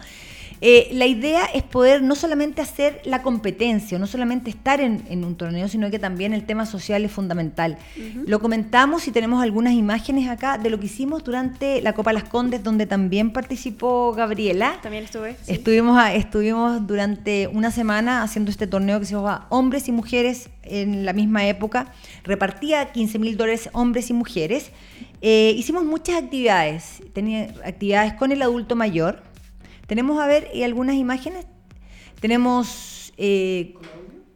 Eh, la idea es poder no solamente hacer la competencia, no solamente estar en, un torneo, sino que también el tema social es fundamental. Lo comentamos y tenemos algunas imágenes acá de lo que hicimos durante la Copa Las Condes, donde también participó Gabriela. También estuve. Estuvimos, estuvimos durante una semana haciendo este torneo que se llama Hombres y Mujeres en la misma época. Repartía 15 mil dólares hombres y mujeres. Eh, hicimos muchas actividades. Tenía actividades con el adulto mayor tenemos, a ver, algunas imágenes. Tenemos... Eh,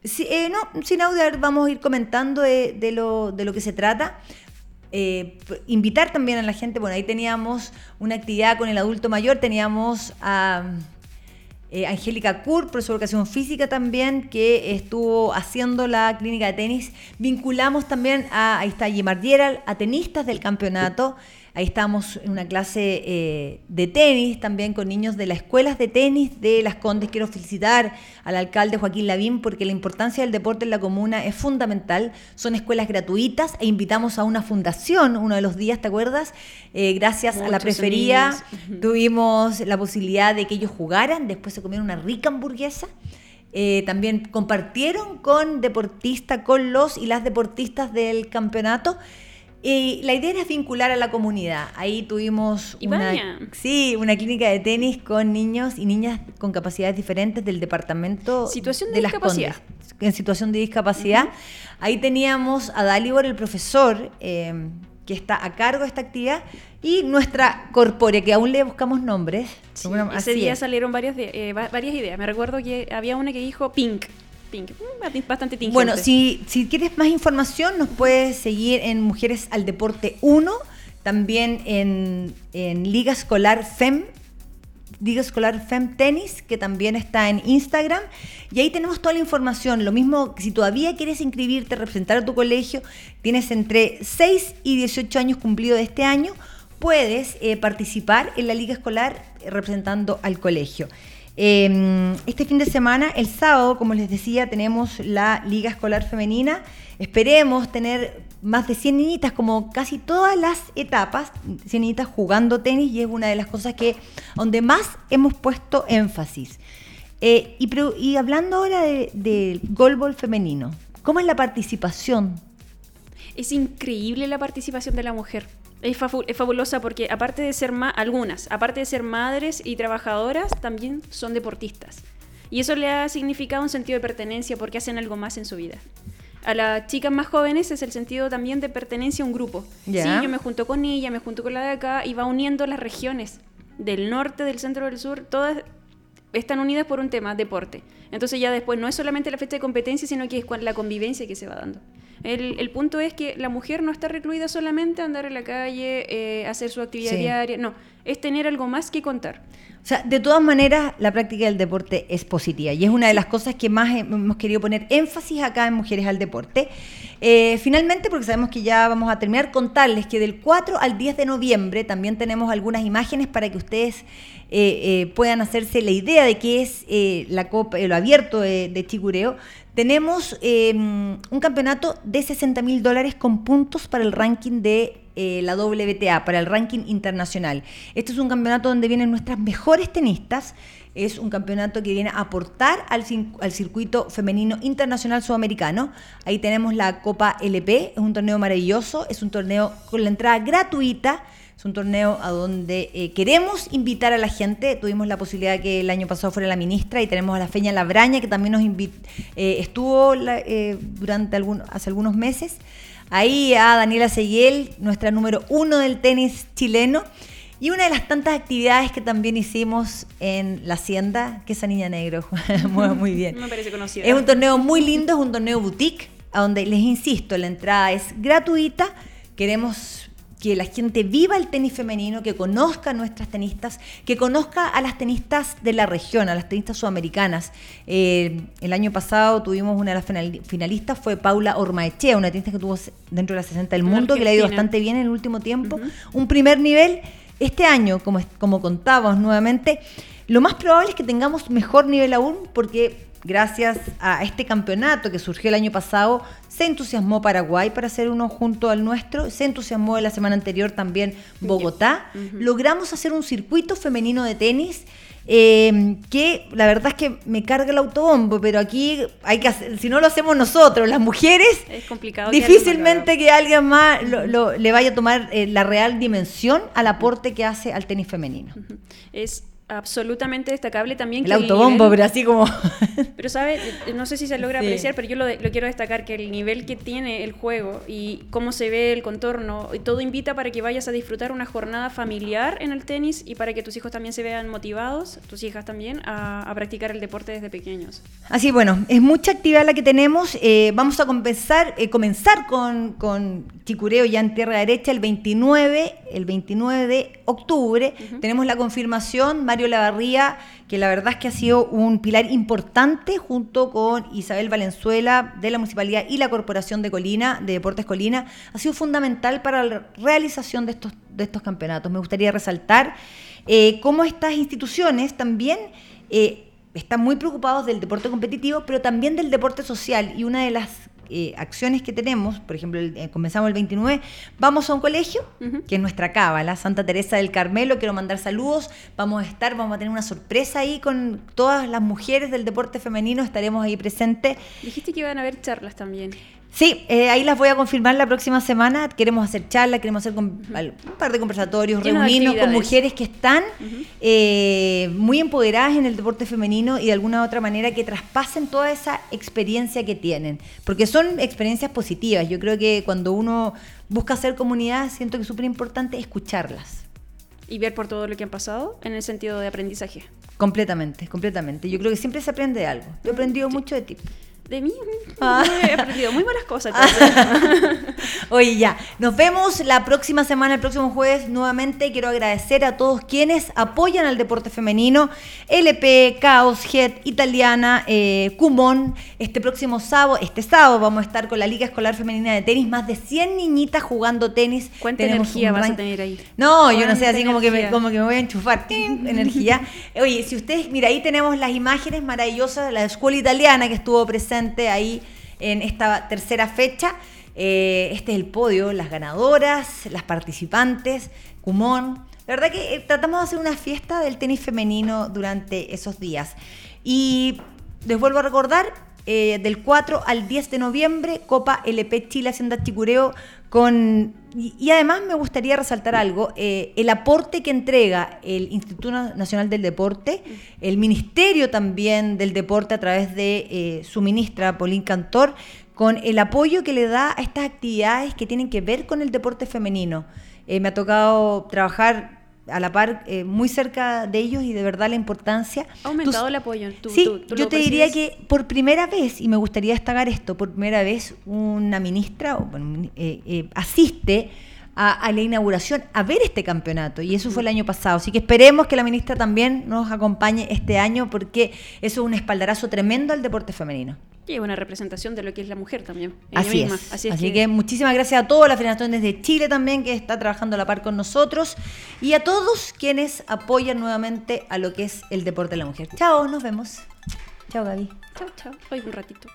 eh, no, sin audio, vamos a ir comentando de, lo, de lo que se trata. Eh, invitar también a la gente, bueno, ahí teníamos una actividad con el adulto mayor, teníamos a eh, Angélica Kur, profesora de educación física también, que estuvo haciendo la clínica de tenis. Vinculamos también a, ahí está a tenistas del campeonato. Ahí estamos en una clase eh, de tenis también con niños de las escuelas de tenis de Las Condes. Quiero felicitar al alcalde Joaquín Lavín porque la importancia del deporte en la comuna es fundamental. Son escuelas gratuitas e invitamos a una fundación uno de los días, ¿te acuerdas? Eh, gracias a la prefería tuvimos la posibilidad de que ellos jugaran, después se comieron una rica hamburguesa. Eh, también compartieron con deportistas, con los y las deportistas del campeonato. Y la idea era vincular a la comunidad. Ahí tuvimos una, sí, una clínica de tenis con niños y niñas con capacidades diferentes del departamento situación de, discapacidad. en situación de discapacidad. Ahí teníamos a Dalibor, el profesor, eh, que está a cargo de esta actividad, y nuestra corpórea, que aún le buscamos nombres. ese día salieron varias, eh, varias ideas. Me recuerdo que había una que dijo Pink. Mm, bastante tingente. Bueno, si, si quieres más información, nos puedes seguir en Mujeres al Deporte 1, también en, en Liga Escolar FEM, Liga Escolar FEM Tenis, que también está en Instagram. Y ahí tenemos toda la información. Lo mismo, si todavía quieres inscribirte, representar a tu colegio, tienes entre 6 y 18 años cumplidos de este año, puedes eh, participar en la Liga Escolar representando al colegio. Em, este fin de semana, el sábado, como les decía, tenemos la Liga Escolar Femenina. Esperemos tener más de 100 niñitas, como casi todas las etapas, 100 niñitas jugando tenis y es una de las cosas que donde más hemos puesto énfasis. Eh, y, hablando ahora del de golbol femenino, ¿cómo es la participación? Es increíble la participación de la mujer. Es, fabulosa porque aparte de ser algunas, aparte de ser madres y trabajadoras, también son deportistas. Y eso le ha significado un sentido de pertenencia porque hacen algo más en su vida. A las chicas más jóvenes es el sentido también de pertenencia a un grupo. Sí, yo me junto con ella, me junto con la de acá y va uniendo las regiones del norte, del centro, del sur, todas están unidas por un tema, deporte. Entonces ya después no es solamente la fecha de competencia, sino que es la convivencia que se va dando. El, punto es que la mujer no está recluida solamente a andar en la calle, eh, hacer su actividad diaria, no, es tener algo más que contar. O sea, de todas maneras, la práctica del deporte es positiva y es una de las cosas que más hemos querido poner énfasis acá en Mujeres al Deporte. Eh, finalmente, porque sabemos que ya vamos a terminar, contarles que del 4 al 10 de noviembre también tenemos algunas imágenes para que ustedes eh, puedan hacerse la idea de qué es la Copa, lo abierto de, de Chicureo tenemos em, un campeonato de 60 mil dólares con puntos para el ranking de eh, la WTA, para el ranking internacional. Este es un campeonato donde vienen nuestras mejores tenistas. Es un campeonato que viene a aportar al, al circuito femenino internacional sudamericano. Ahí tenemos la Copa LP, es un torneo maravilloso, es un torneo con la entrada gratuita es un torneo a donde eh, queremos invitar a la gente. Tuvimos la posibilidad que el año pasado fuera la ministra y tenemos a la Feña Labraña, que también nos eh, estuvo eh, durante hace algunos meses. Ahí a Daniela Seguiel, nuestra número uno del tenis chileno. Y una de las tantas actividades que también hicimos en la Hacienda, que esa niña negro mueve muy bien. Me parece conocida. Es un torneo muy lindo, es un torneo boutique, a donde les insisto, la entrada es gratuita. Queremos que la gente viva el tenis femenino, que conozca a nuestras tenistas, que conozca a las tenistas de la región, a las tenistas sudamericanas. Eh, el año pasado tuvimos una de las finalistas, fue Paula Ormaechea, una tenista que tuvo dentro de las 60 del mundo, que le ha ido bastante bien en el último tiempo. Un primer nivel. Este año, como, como contábamos nuevamente, lo más probable es que tengamos mejor nivel aún, porque gracias a este campeonato que surgió el año pasado, se entusiasmó Paraguay para hacer uno junto al nuestro, se entusiasmó la semana anterior también Bogotá. Logramos hacer un circuito femenino de tenis. Eh, que la verdad es que me carga el autobombo, pero aquí hay que hacer, si no lo hacemos nosotros, las mujeres, es complicado difícilmente que alguien más le vaya a tomar eh, la real dimensión al aporte que hace al tenis femenino. Es absolutamente destacable también. El autobombo, pero así como... pero, ¿sabes? No sé si se logra apreciar, pero yo lo, quiero destacar, que el nivel que tiene el juego y cómo se ve el contorno, y todo invita para que vayas a disfrutar una jornada familiar en el tenis y para que tus hijos también se vean motivados, tus hijas también, a, practicar el deporte desde pequeños. Así, bueno, es mucha actividad la que tenemos. Eh, vamos a compensar, eh, comenzar con, con Chicureo ya en tierra derecha el 29, el 29 de octubre. Tenemos la confirmación, Mario Lavarría, que la verdad es que ha sido un pilar importante junto con Isabel Valenzuela de la Municipalidad y la Corporación de Colina, de Deportes Colina, ha sido fundamental para la realización de estos, campeonatos. Me gustaría resaltar eh, cómo estas instituciones también... Eh, están muy preocupados del deporte competitivo, pero también del deporte social. Y una de las eh, acciones que tenemos, por ejemplo, eh, comenzamos el 29, vamos a un colegio, que es nuestra cábala, Santa Teresa del Carmelo, quiero mandar saludos, vamos a estar, vamos a tener una sorpresa ahí con todas las mujeres del deporte femenino, estaremos ahí presentes. Dijiste que iban a haber charlas también. Sí, eh, ahí las voy a confirmar la próxima semana. Queremos hacer charlas, queremos hacer un par de conversatorios, reunirnos con mujeres que están eh, muy empoderadas en el deporte femenino y de alguna u otra manera que traspasen toda esa experiencia que tienen. Porque son experiencias positivas. Yo creo que cuando uno busca hacer comunidad, siento que es súper importante escucharlas. Y ver por todo lo que han pasado en el sentido de aprendizaje. Completamente, completamente. Yo creo que siempre se aprende algo. Yo he aprendido mucho de ti. De mí ah. he aprendido muy buenas cosas. Oye, ya. Nos vemos la próxima semana, el próximo jueves. Nuevamente quiero agradecer a todos quienes apoyan al deporte femenino. LP, Caos, Head, Italiana, eh, Cumón. Este próximo sábado, este sábado, vamos a estar con la Liga Escolar Femenina de Tenis. Más de 100 niñitas jugando tenis. ¿Cuánta energía vas a tener ahí? No, yo no sé, así como que, me, como que me voy a enchufar. energía. Oye, si ustedes, mira, ahí tenemos las imágenes maravillosas de la escuela italiana que estuvo presente ahí en esta tercera fecha. Eh, este es el podio, las ganadoras, las participantes, Cumón. La verdad que eh, tratamos de hacer una fiesta del tenis femenino durante esos días. Y les vuelvo a recordar, eh, del 4 al 10 de noviembre, Copa LP Chile Hacienda Chicureo con... Y, además me gustaría resaltar algo, eh, el aporte que entrega el Instituto Nacional del Deporte, el Ministerio también del Deporte a través de eh, su ministra Paulín Cantor, con el apoyo que le da a estas actividades que tienen que ver con el deporte femenino. me ha tocado trabajar a la par, eh, muy cerca de ellos y de verdad la importancia. ¿Ha aumentado el apoyo? sí, yo te diría que por primera vez, y me gustaría destacar esto, por primera vez una ministra eh, eh, asiste a, la inauguración a ver este campeonato y eso fue el año pasado. Así que esperemos que la ministra también nos acompañe este año porque eso es un espaldarazo tremendo al deporte femenino. Y una representación de lo que es la mujer también. Así es. Así, que... muchísimas gracias a todos, la Federación desde Chile también, que está trabajando a la par con nosotros, y a todos quienes apoyan nuevamente a lo que es el deporte de la mujer. Chao, nos vemos. Chao, Gaby. Chao, chao. Hoy un ratito.